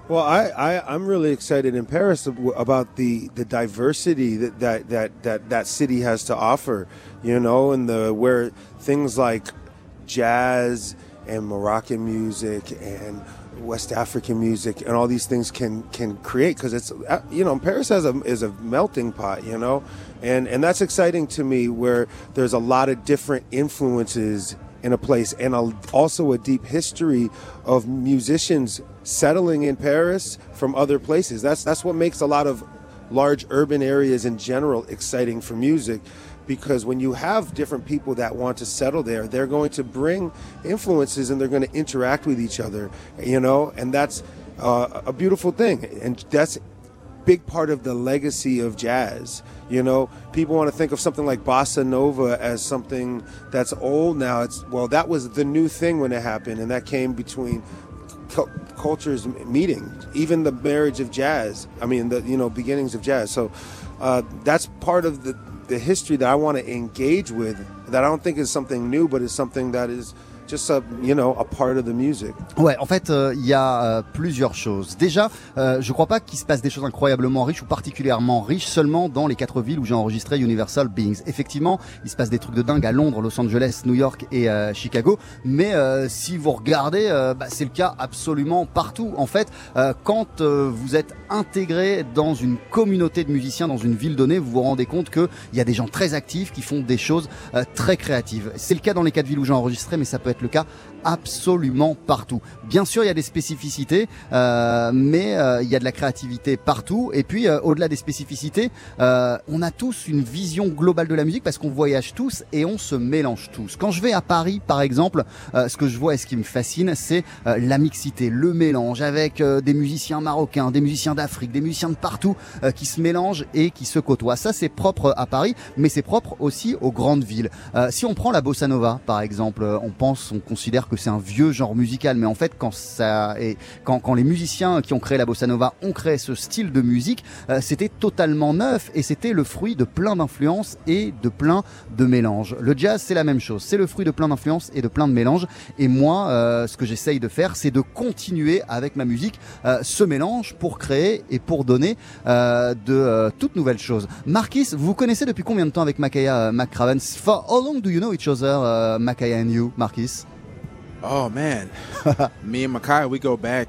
Well, I, I I'm really excited in Paris about the the diversity that that that that, that city has to offer. You know, and the where things like jazz and Moroccan music and West African music and all these things can can create because it's uh, you know Paris has a is a melting pot you know and and that's exciting to me where there's a lot of different influences in a place and a, also a deep history of musicians settling in Paris from other places. That's that's what makes a lot of large urban areas in general exciting for music because when you have different people that want to settle there they're going to bring influences and they're going to interact with each other you know? And that's uh, a beautiful thing. And that's big part of the legacy of jazz you know? People want to think of something like bossa nova as something that's old now. It's well that was the new thing when it happened and that came between cu- cultures meeting even the marriage of jazz i mean the you know beginnings of jazz. So uh, that's part of the the history that i want to engage with that i don't think is something new but is something that is just a you know a part of the music. Ouais, en fait, euh, il y a euh, plusieurs choses. Déjà, euh, je crois pas qu'il se passe des choses incroyablement riches ou particulièrement riches seulement dans les quatre villes où j'ai enregistré Universal Beings. Effectivement, il se passe des trucs de dingue à Londres, Los Angeles, New York et euh, Chicago. Mais si vous regardez, bah, c'est le cas absolument partout. En fait, quand vous êtes intégré dans une communauté de musiciens, dans une ville donnée, vous vous rendez compte qu'il y a des gens très actifs qui font des choses très créatives. C'est le cas dans les quatre villes où j'ai enregistré, mais ça peut être le cas absolument partout. Bien sûr, il y a des spécificités, euh, mais euh, il y a de la créativité partout. Et puis, euh, au-delà des spécificités, euh, on a tous une vision globale de la musique parce qu'on voyage tous et on se mélange tous. Quand je vais à Paris, par exemple, euh, ce que je vois et ce qui me fascine, c'est euh, la mixité, le mélange avec des musiciens marocains, des musiciens d'Afrique, des musiciens de partout qui se mélangent et qui se côtoient. Ça, c'est propre à Paris, mais c'est propre aussi aux grandes villes. Si on prend la bossa nova, par exemple, on pense, on considère que c'est un vieux genre musical, mais en fait, quand ça est, quand, quand les musiciens qui ont créé la bossa nova ont créé ce style de musique, euh, c'était totalement neuf et c'était le fruit de plein d'influences et de plein de mélanges. Le jazz, c'est la même chose, c'est le fruit de plein d'influences et de plein de mélanges. Et moi, euh, ce que j'essaye de faire, c'est de continuer avec ma musique euh, ce mélange pour créer et pour donner de toutes nouvelles choses. Marquis, vous connaissez depuis combien de temps avec Makaya McCraven For how long do you know each other, Makaya and you, Marquis? Oh man, me and Makai, we go back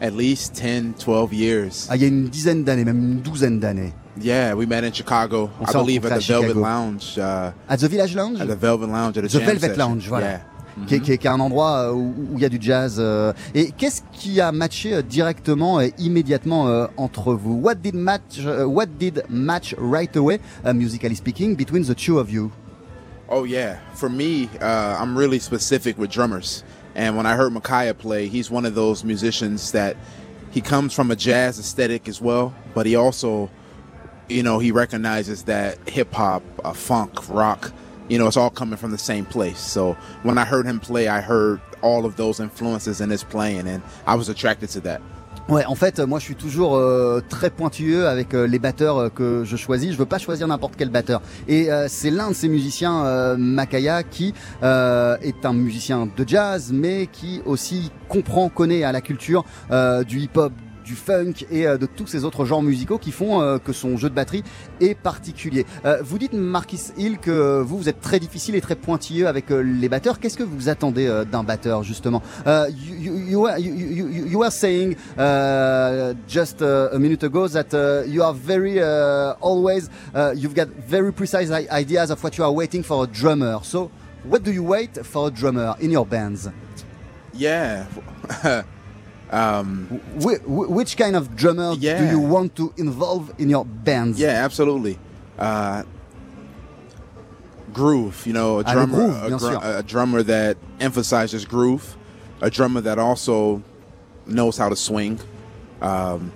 at least 10, 12 years. Ah, il y a une dizaine d'années, même une douzaine d'années. Yeah, we met in Chicago. On I s'est believe at the à Velvet Chicago. Lounge. Uh, At the Village Lounge? at the Velvet Lounge at a The jam Velvet session. Lounge, voilà. Yeah. Qui, est, qui est- qui est un endroit euh, où où il y a du jazz. euh. Et qu'est-ce qui a matché euh, directement et immédiatement euh, entre vous? What did match What did match right away, uh, musically speaking, between the two of you? Oh yeah, for me, uh, I'm really specific with drummers. And when I heard Micaiah play, he's one of those musicians that he comes from a jazz aesthetic as well, but he also, you know, he recognizes that hip hop, uh, funk, rock, you know, it's all coming from the same place. So when I heard him play, I heard all of those influences in his playing, and I was attracted to that. Ouais, en fait, moi, je suis toujours euh, très pointueux avec euh, les batteurs euh, que je choisis. Je veux pas choisir n'importe quel batteur. Et c'est l'un de ces musiciens, Makaya, qui est un musicien de jazz, mais qui aussi comprend, connaît à la culture du hip-hop du funk et euh, de tous ces autres genres musicaux qui font euh, que son jeu de batterie est particulier. Euh, vous dites Marquis Hill que vous, vous êtes très difficile et très pointilleux avec les batteurs. Qu'est-ce que vous attendez d'un batteur justement? Euh, you, you, you, saying uh, just uh, a minute ago that uh, you are very uh, always uh, you've got very precise ideas of what you are waiting for a drummer. So what do you wait for a drummer in your bands? Yeah. um, Wh- wh- which kind of drummer do you want to involve in your bands? Yeah, absolutely. Uh, groove, you know, a drummer, groove, a, gr- a drummer that emphasizes groove, a drummer that also knows how to swing. Um,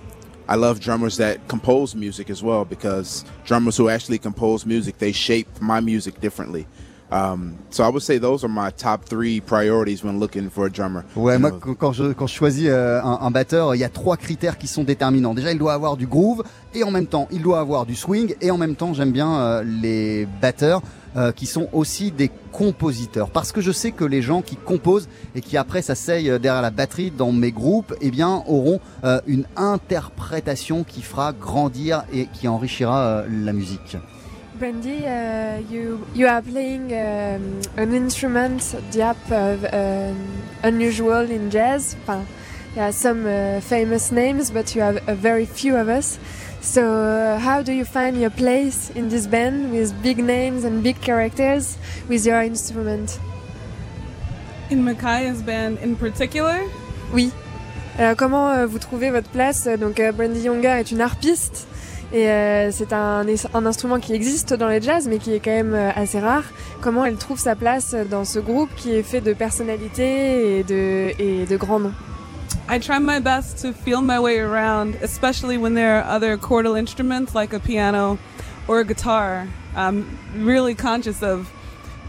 I love drummers that compose music as well because drummers who actually compose music they shape my music differently. Um, so I would say those are my top three priorities when looking for a drummer. Ouais, moi, quand- je, quand je choisis euh, un, batteur, il y a trois critères qui sont déterminants. Déjà, il doit avoir du groove et en même temps, il doit avoir du swing et en même temps, j'aime bien euh, les batteurs euh, qui sont aussi des compositeurs. Parce que je sais que les gens qui composent et qui après s'asseyent derrière la batterie dans mes groupes, eh bien, auront une interprétation qui fera grandir et qui enrichira la musique. Brandy, uh, you you are playing um, an instrument diap of um, unusual in jazz. Enfin, there are some uh, famous names, but you have a very few of us. So, uh, how do you find your place in this band with big names and big characters with your instrument? In Micaiah's band in particular? Oui. Alors, comment euh, vous trouvez votre place? Donc, euh, Brandy Younger est une harpiste. Et euh, c'est un, un instrument qui existe dans les jazz, mais qui est quand même euh, assez rare. Comment elle trouve sa place dans ce groupe qui est fait de personnalités et de, et de grands noms? I try my best to feel my way around, especially when there are other chordal instruments like a piano or a guitar. I'm really conscious of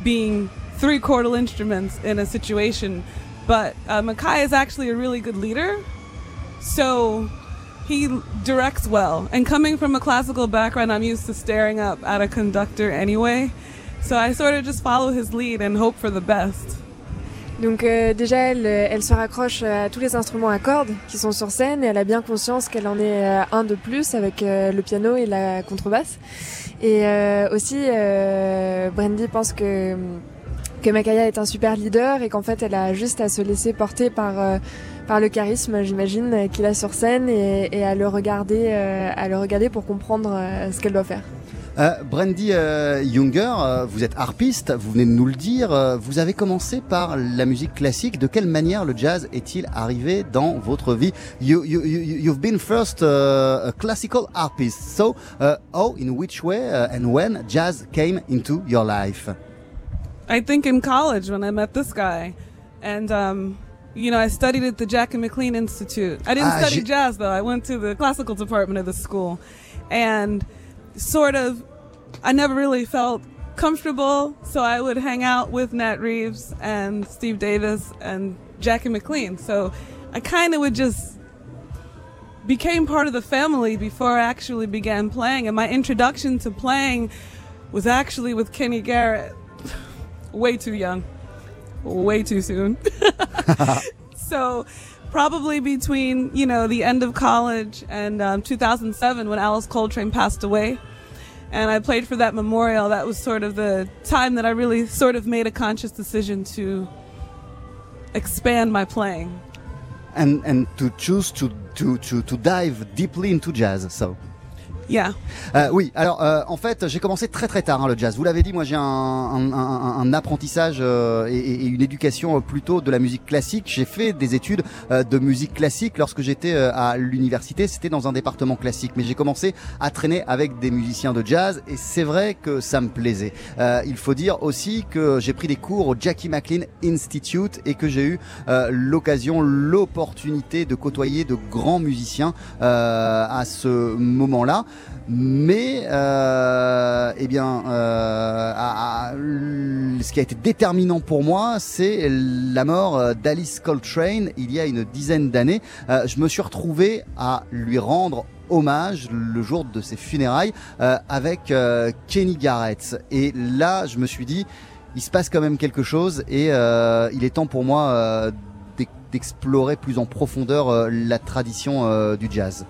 being three chordal instruments in a situation. But uh, Makai is actually a really good leader, so he directs well. And coming from a classical background, I'm used to staring up at a conductor anyway. So I sort of just follow his lead and hope for the best. Donc euh, déjà, elle, euh, elle se raccroche à tous les instruments à cordes qui sont sur scène et elle a bien conscience qu'elle en est euh, un de plus avec euh, le piano et la contrebasse. Et euh, aussi, euh, Brandy pense que que Makaya est un super leader et qu'en fait, elle a juste à se laisser porter par euh, par le charisme, j'imagine, qu'il a sur scène et, et à le regarder, euh, à le regarder pour comprendre euh, ce qu'elle doit faire. Euh, Brandy euh, Younger, euh, vous êtes harpiste, vous venez de nous le dire. euh, vous avez commencé par la musique classique. De quelle manière le jazz est-il arrivé dans votre vie? You, you, you, You've been first uh, a classical harpist. So, uh, how, in which way uh, and when jazz came into your life? I think in college when I met this guy, and um, you know, I studied at the Jack and McLean Institute. I didn't Ah, study j'ai- jazz though. I went to the classical department of the school, and sort of, I never really felt comfortable. So I would hang out with Nat Reeves and Steve Davis and Jack and McLean. So I kind of would just became part of the family before I actually began playing. And my introduction to playing was actually with Kenny Garrett. Way too young. Way too soon. so probably between, you know, the end of college and um, 2007 when Alice Coltrane passed away. And I played for that memorial. That was sort of the time that I really sort of made a conscious decision to expand my playing. and and to choose to to to, to dive deeply into jazz. So. Yeah. Euh, oui, alors euh, en fait j'ai commencé très très tard hein, le jazz. Vous l'avez dit, moi j'ai un, un, un- un apprentissage euh, et, et une éducation euh, plutôt de la musique classique. J'ai fait des études euh, de musique classique lorsque j'étais euh, à l'université. C'était dans un département classique, mais j'ai commencé à traîner avec des musiciens de jazz et c'est vrai que ça me plaisait. Il faut dire aussi que j'ai pris des cours au Jackie McLean Institute et que j'ai eu l'occasion, l'opportunité de côtoyer de grands musiciens à ce moment-là. Mais euh, eh bien, euh, ce qui a été déterminant pour moi, c'est la mort euh, d'Alice Coltrane il y a une dizaine d'années. Je me suis retrouvé à lui rendre hommage le jour de ses funérailles avec Kenny Garrett. Et là, je me suis dit, il se passe quand même quelque chose et il est temps pour moi d'ex- d'explorer plus en profondeur la tradition du jazz.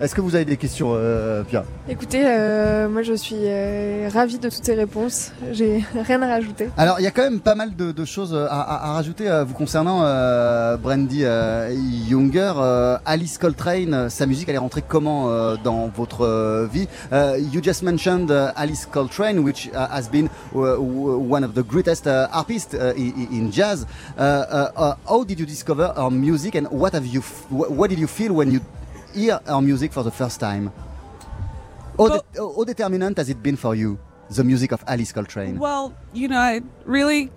Est-ce que vous avez des questions, euh, Pierre Écoutez, euh, moi je suis euh, ravie de toutes ces réponses. J'ai rien à rajouter. Alors, il y a quand même pas mal de, de choses à, à- à rajouter euh, vous concernant euh, Brandy euh, Younger. Euh, Alice Coltrane, euh, sa musique, elle est rentrée comment euh, dans votre euh, vie? Euh, You just mentioned Alice Coltrane, which uh, has been uh, one of the greatest uh, artists in jazz. How did you discover her music, and what have you? What did you feel when you hear her music for the first time? How, de- how determinant has it been for you, the music of Alice Coltrane? Well, you know, I really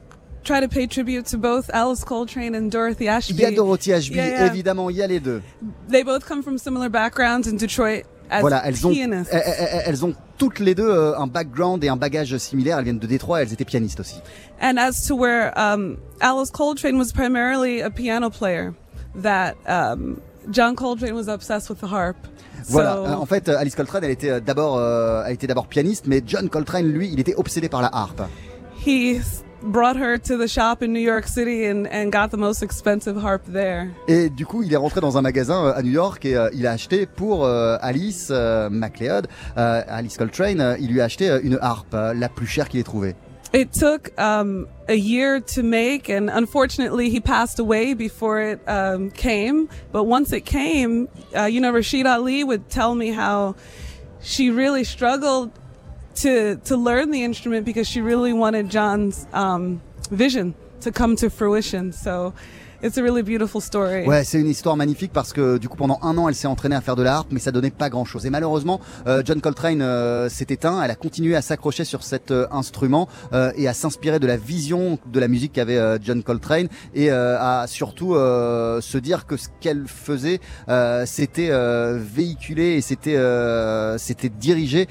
try to pay tribute to both Alice Coltrane and Dorothy Ashby. Il y a Dorothy Ashby, Yeah, yeah. évidemment, il y a les deux. They both come from similar backgrounds in Detroit as voilà, elles ont, elles, elles- elles ont toutes les deux euh, un background et un bagage similaire. Elles viennent de Détroit, elles étaient pianistes aussi. And as to where um, Alice Coltrane was primarily a piano player, that um, John Coltrane was obsessed with the harp. Voilà. So- Euh, En fait, euh, Alice Coltrane, elle était euh, d'abord, euh, elle était d'abord pianiste, mais John Coltrane, lui, il était obsédé par la harpe. he brought her to the shop in New York City and, and got the most expensive harp there. Et du coup, il est rentré dans un magasin à New York et euh, il a acheté pour euh, Alice McLeod, euh, Alice Coltrane, il lui a acheté une harpe, la plus chère qu'il ait trouvée. It took um, a year to make, and unfortunately, he passed away before it um, came. But once it came, uh, you know, Rashid Ali would tell me how she really struggled to to learn the instrument because she really wanted John's um, vision to come to fruition. So it's a really beautiful story. Ouais, c'est une histoire magnifique parce que du coup pendant un an elle s'est entraînée à faire de la harpe mais ça donnait pas grand chose. Et malheureusement euh, John Coltrane euh, s'est éteint, elle a continué à s'accrocher sur cet euh, instrument et à s'inspirer de la vision de la musique qu'avait John Coltrane et à surtout se dire que ce qu'elle faisait c'était véhiculé et c'était c'était dirigé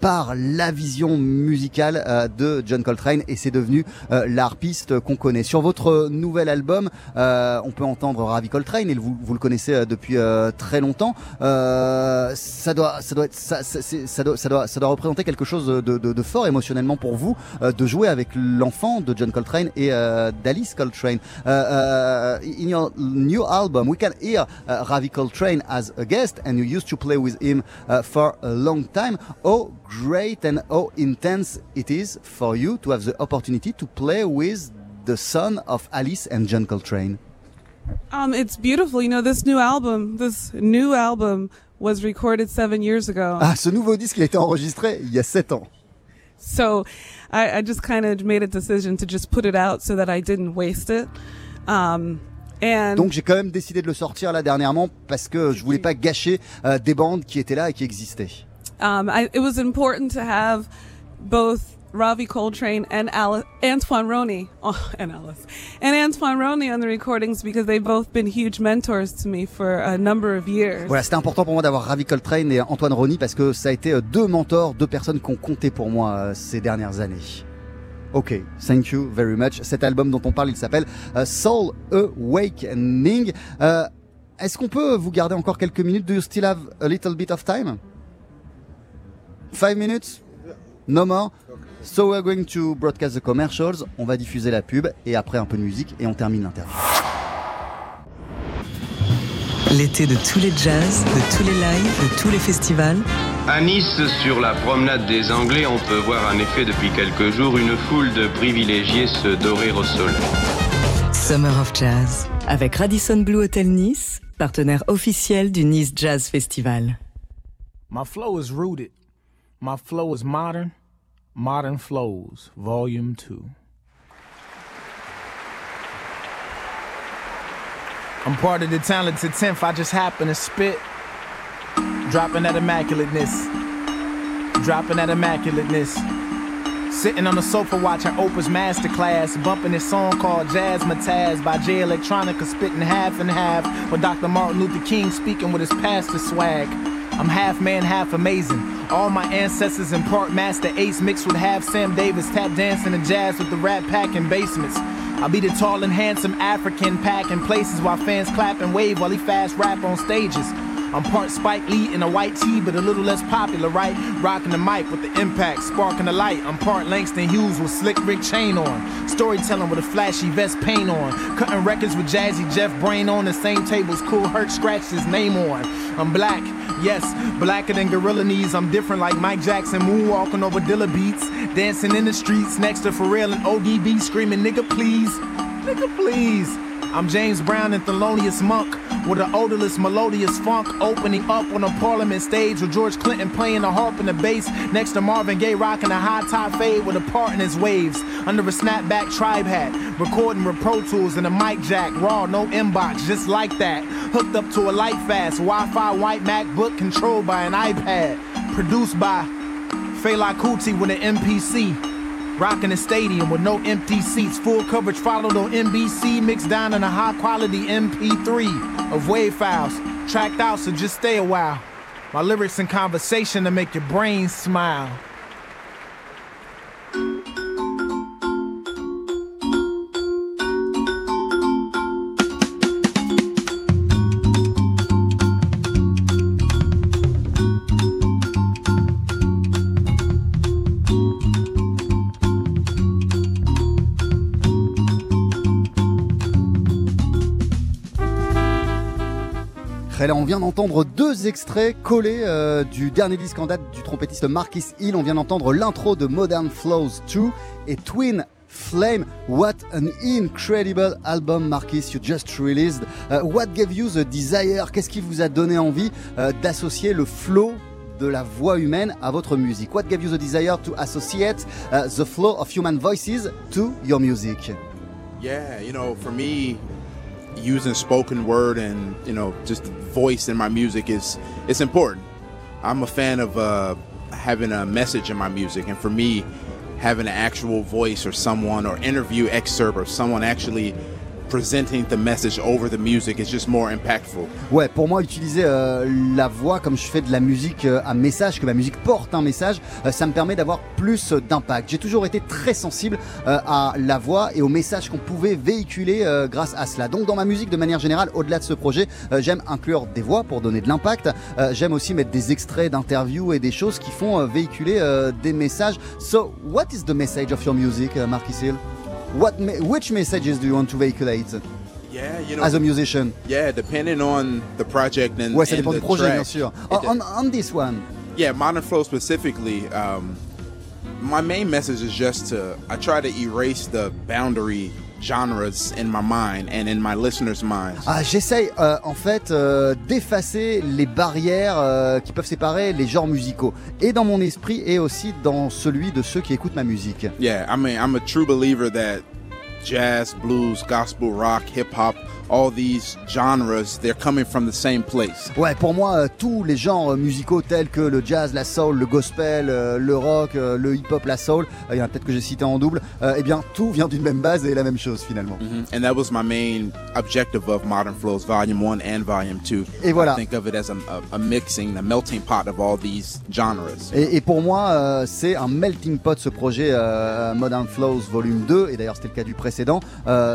par la vision musicale de John Coltrane et c'est devenu euh, la harpiste qu'on connaît. Sur votre nouvel album euh, on peut entendre Ravi Coltrane et vous, le connaissez euh, depuis euh, très longtemps. Ça doit, représenter quelque chose de, fort émotionnellement pour vous de jouer avec l'enfant de John Coltrane et d'Alice Coltrane. In your new album, we can hear uh, Ravi Coltrane as a guest, and you used to play with him uh, for a long time. How great and how intense it is for you to have the opportunity to play with the son of Alice and John Coltrane. Um, it's beautiful. You know, this new album, this new album was recorded seven years ago. Ah, ce nouveau disque, il a été enregistré il y a sept ans. So I, I just kind of made a decision to just put it out so that I didn't waste it. Um, and Donc j'ai quand même décidé de le sortir là dernièrement parce que je voulais pas gâcher euh, des bandes qui étaient là et qui existaient. um, I, it was important to have both Ravi Coltrane and Antoine Roney, oh, and Alice, and Antoine Roney on the recordings because they've both been huge mentors to me for a number of years. Voilà, c'était important pour moi d'avoir Ravi Coltrane et Antoine Rony parce que ça a été euh, deux mentors, deux personnes qui ont compté pour moi euh, ces dernières années. Ok, thank you very much. Cet album dont on parle, il s'appelle euh, Soul Awakening. Est-ce qu'on peut vous garder encore quelques minutes? Do you still have a little bit of time? Five minutes? No more? So we're going to broadcast the commercials. On va diffuser la pub et après un peu de musique et on termine l'interview. L'été de tous les jazz, de tous les lives, de tous les festivals. À Nice, sur la promenade des Anglais, on peut voir en effet depuis quelques jours une foule de privilégiés se dorer au soleil. Summer of Jazz avec Radisson Blue Hotel Nice, partenaire officiel du Nice Jazz Festival. My flow is rooted. My flow is modern. Modern Flows, Volume 2. I'm part of the talented 10th. I just happen to spit. Dropping that immaculateness. Dropping that immaculateness. Sitting on the sofa watching Oprah's masterclass, bumping this song called Jazz Mataz by Jay Electronica, spitting half and half with Dr. Martin Luther King speaking with his pastor swag. I'm half man, half amazing. All my ancestors in part Master Ace mixed with half Sam Davis, tap dancing and jazz with the rap pack in basements. I'll be the tall and handsome African pack in places while fans clap and wave while he fast rap on stages. I'm part Spike Lee in a white tee, but a little less popular, right? Rocking the mic with the impact, sparking the light. I'm part Langston Hughes with slick Rick chain on. Storytelling with a flashy vest paint on. Cutting records with Jazzy Jeff Brain on the same tables Cool Hurt scratched his name on. I'm black, yes, blacker than gorilla knees. I'm different like Mike Jackson, moonwalking over Dilla beats. Dancing in the streets next to Pharrell and ODB, screaming, nigga, please, nigga, please. I'm James Brown and Thelonious Monk with an odorless, melodious funk opening up on a parliament stage with George Clinton playing the harp and the bass next to Marvin Gaye rocking a high top fade with a part in his waves under a snapback tribe hat, recording with Pro Tools and a mic jack, raw, no inbox, just like that. Hooked up to a light fast, Wi-Fi white MacBook controlled by an iPad, produced by Fela Kuti with an MPC. Rocking the stadium with no empty seats. Full coverage followed on NBC, mixed down in a high quality MP3 of wave files. Tracked out, so just stay a while. My lyrics and conversation to make your brain smile. Vient d'entendre deux extraits collés euh, du dernier disque en date du trompettiste Marquis Hill. On vient d'entendre l'intro de Modern Flows 2 et Twin Flame. What an incredible album, Marquis, you just released. Uh, what gave you the desire? Qu'est-ce qui vous a donné envie euh, d'associer le flow de la voix humaine à votre musique? What gave you the desire to associate uh, the flow of human voices to your music? Yeah, you know, for me, using spoken word and you know just voice in my music is it's important. I'm a fan of uh, having a message in my music, and for me, having an actual voice or someone or interview excerpt or someone actually presenting the message over the music is just more impactful. Ouais, pour moi, utiliser euh, la voix comme je fais de la musique euh, à message, que ma musique porte un message, euh, ça me permet d'avoir plus euh, d'impact. J'ai toujours été très sensible à la voix et au message qu'on pouvait véhiculer grâce à cela. Donc dans ma musique, de manière générale, au-delà de ce projet, j'aime inclure des voix pour donner de l'impact. J'aime aussi mettre des extraits d'interviews et des choses qui font véhiculer des messages. So, what is the message of your music, Marquis Hill? What, which messages do you want to vehiculate Yeah, you know. as a musician? Yeah, depending on the project and, Ouais, ça and dépend the du projet, track. bien sûr. On, on- on this one. Yeah, Modern Flow specifically. Um, my main message is just to I try to erase the boundary genres in my mind and in my listeners' minds. Ah, J'essaye euh, en fait euh, d'effacer les barrières euh, qui peuvent séparer les genres musicaux, et dans mon esprit et aussi dans celui de ceux qui écoutent ma musique. Yeah, I mean, I'm a true believer that jazz, blues, gospel, rock, hip hop, all these genres, they're coming from the same place. Ouais, pour moi, euh, tous les genres musicaux tels que le jazz, la soul, le gospel, euh, le rock, euh, le hip-hop, la soul, il y en a peut-être que j'ai cité en double, eh bien tout vient d'une même base et la même chose finalement. Mhm. And that was my main objective of Modern Flows, Volume 1 and Volume 2. Et voilà. I think of it as a, a, a mixing, a melting pot of all these genres. Et, et pour moi, c'est un melting pot ce projet Modern Flows Volume 2, et d'ailleurs c'était le cas du précédent.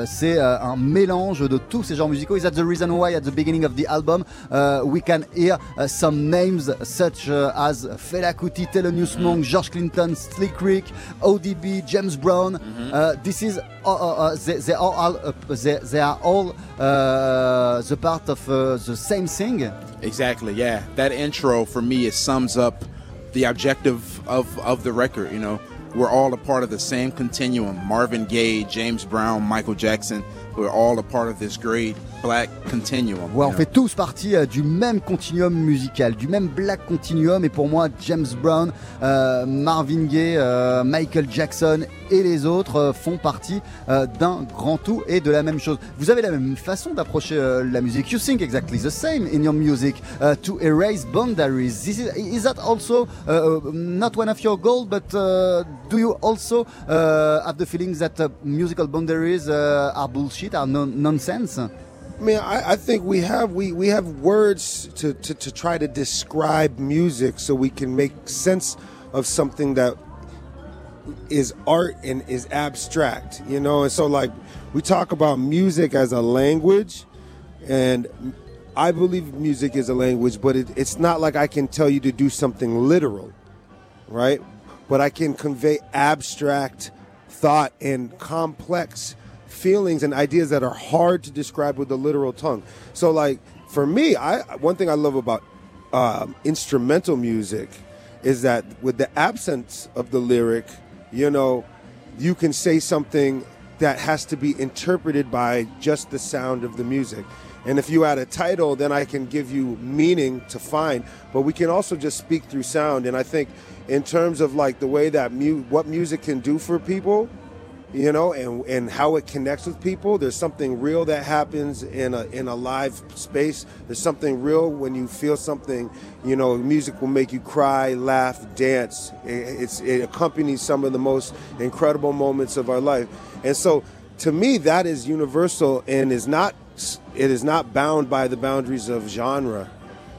C'est un mélange de tous ces genres musicaux. Is that the reason why at the beginning of the album uh, we can hear uh, some names such uh, as Fela Kuti, Thelonious Monk, George Clinton, Slick Rick, ODB, James Brown. Uh, this is uh, uh, they, they are all they, they are all uh, the part of uh, the same thing. Exactly, yeah. That intro for me it sums up the objective of of the record, you know. We're all a part of the same continuum. Marvin Gaye, James Brown, Michael Jackson, we're all a part of this great black continuum. Ouais, on fait tous partie euh, du même continuum musical, du même black continuum. Et pour moi, James Brown, euh, Marvin Gaye, euh, Michael Jackson et les autres font partie d'un grand tout et de la même chose. Vous avez la même façon d'approcher la musique. You think exactly the same in your music uh, to erase boundaries. This is, is that also uh, not one of your goals, but uh, do you also uh, have the feeling that uh, musical boundaries uh, are bullshit, are non- nonsense? I mean, I, I think we have we, we have words to, to, to try to describe music so we can make sense of something that is art and is abstract, you know. And so, like, we talk about music as a language, and I believe music is a language, but it, it's not like I can tell you to do something literal, right? But I can convey abstract thought and complex feelings and ideas that are hard to describe with the literal tongue. So, like for me, I one thing I love about um, instrumental music is that with the absence of the lyric, you know, you can say something that has to be interpreted by just the sound of the music. And if you add a title, then I can give you meaning to find. But we can also just speak through sound. And I think, in terms of like the way that mu- what music can do for people, you know, and and how it connects with people. There's something real that happens in a in a live space. There's something real when you feel something. You know, music will make you cry, laugh, dance. It, it's it accompanies some of the most incredible moments of our life. And so, to me, that is universal and is not it is not bound by the boundaries of genre.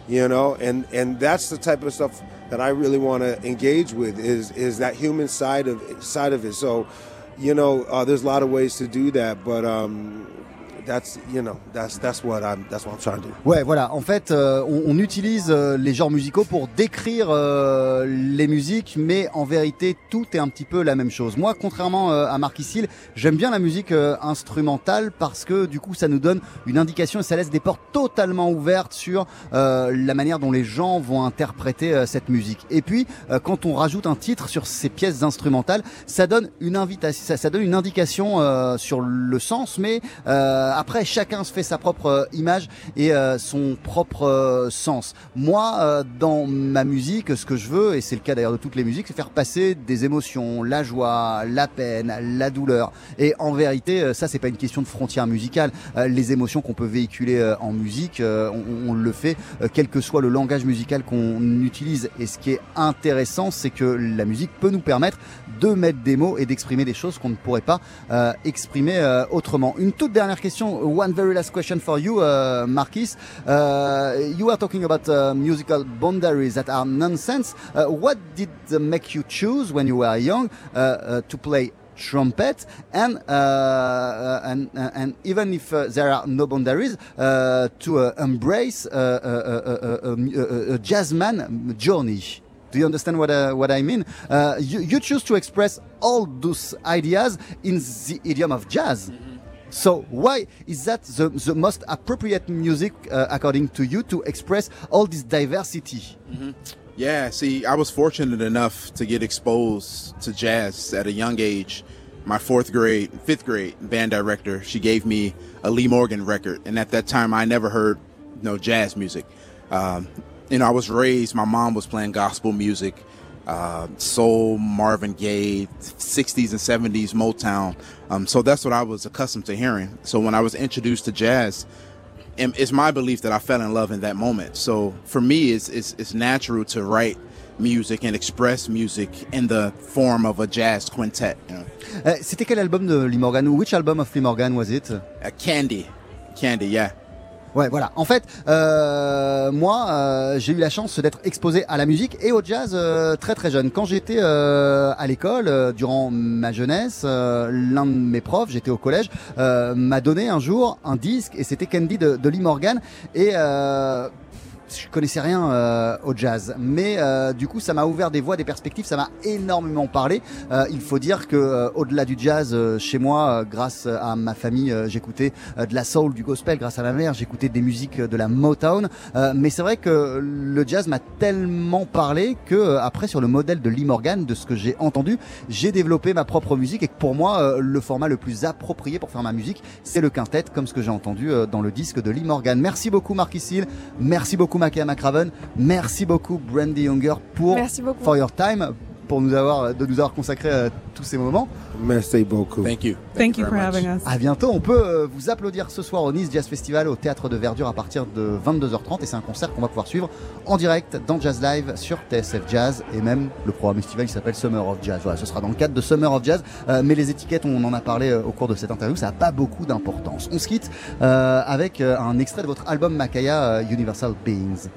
You know, and and that's the type of stuff that I really want to engage with is is that human side of side of it. So you know, uh, there's a lot of ways to do that, but um, that's you know, that's that's what I'm that's what I'm trying to do. Ouais, voilà. En fait, euh, on, on utilise euh, les genres musicaux pour décrire euh, les musiques, mais en vérité, tout est un petit peu la même chose. Moi, contrairement euh, à Marquis Hill, j'aime bien la musique euh, instrumentale parce que du coup, ça nous donne une indication et ça laisse des portes totalement ouvertes sur euh, la manière dont les gens vont interpréter cette musique. Et puis, quand on rajoute un titre sur ces pièces instrumentales, ça donne une invitation, ça, ça donne une indication sur le sens, mais euh, après, chacun se fait sa propre euh, image et euh, son propre euh, sens. Moi, euh, dans ma musique, ce que je veux, et c'est le cas d'ailleurs de toutes les musiques, c'est faire passer des émotions, la joie, la peine, la douleur. Et en vérité, euh, ça, c'est pas une question de frontière musicale. Euh, les émotions qu'on peut véhiculer euh, en musique, euh, on, le fait, euh, quel que soit le langage musical qu'on utilise. Et ce qui est intéressant, c'est que la musique peut nous permettre de mettre des mots et d'exprimer des choses qu'on ne pourrait pas euh, exprimer euh, autrement. Une toute dernière question question, one very last question for you, uh, Marquis. Uh, you are talking about uh, musical boundaries that are nonsense. Uh, what did make you choose when you were young uh, uh, to play trumpet and uh, and and even if uh, there are no boundaries uh, to embrace a, jazzman journey do you understand what what I mean? You, you choose to express all those ideas in the idiom of jazz. So why is that the, the most appropriate music, uh, according to you, to express all this diversity? Yeah, see, I was fortunate enough to get exposed to jazz at a young age. My fourth grade, fifth grade band director, she gave me a Lee Morgan record, and at that time, I never heard no jazz music. Um, you know, I was raised. My mom was playing gospel music, uh, soul, Marvin Gaye, '60s and '70s Motown. Um, so that's what I was accustomed to hearing. So when I was introduced to jazz, and it's my belief that I fell in love in that moment. So for me, it's, it's, it's natural to write music and express music in the form of a jazz quintet. You know? C'était quel album de Lee Morgan which album of Lee Morgan was it? Uh, Candy, Candy, yeah. Ouais, voilà. En fait, euh, moi, euh, j'ai eu la chance d'être exposé à la musique et au jazz euh, très très jeune. Quand j'étais euh, à l'école, euh, durant ma jeunesse, euh, l'un de mes profs, j'étais au collège, m'a donné un jour un disque et c'était Candy de, de Lee Morgan et je connaissais rien euh, au jazz, mais euh, du coup ça m'a ouvert des voies, des perspectives, ça m'a énormément parlé. Euh, il faut dire que au-delà du jazz, chez moi, grâce à ma famille, j'écoutais de la soul, du gospel. Grâce à ma mère, j'écoutais des musiques de la Motown. Mais c'est vrai que le jazz m'a tellement parlé que après sur le modèle de Lee Morgan, de ce que j'ai entendu, j'ai développé ma propre musique et que pour moi le format le plus approprié pour faire ma musique, c'est le quintet, comme ce que j'ai entendu dans le disque de Lee Morgan. Merci beaucoup Marquis Hill, merci beaucoup Makaya McRaven, merci beaucoup Brandy Younger pour beaucoup. For Your Time pour nous avoir de nous avoir consacré euh, tous ces moments. Merci beaucoup. Thank you. Thank you for having us. À bientôt. On peut euh, vous applaudir ce soir au Nice Jazz Festival au Théâtre de Verdure à partir de 22h30 et c'est un concert qu'on va pouvoir suivre en direct dans Jazz Live sur TSF Jazz et même le programme estival qui s'appelle Summer of Jazz. Voilà, ce sera dans le cadre de Summer of Jazz. Euh, mais les étiquettes, on en a parlé au cours de cette interview, ça n'a pas beaucoup d'importance. On se quitte euh, avec un extrait de votre album Makaya euh, Universal Beings.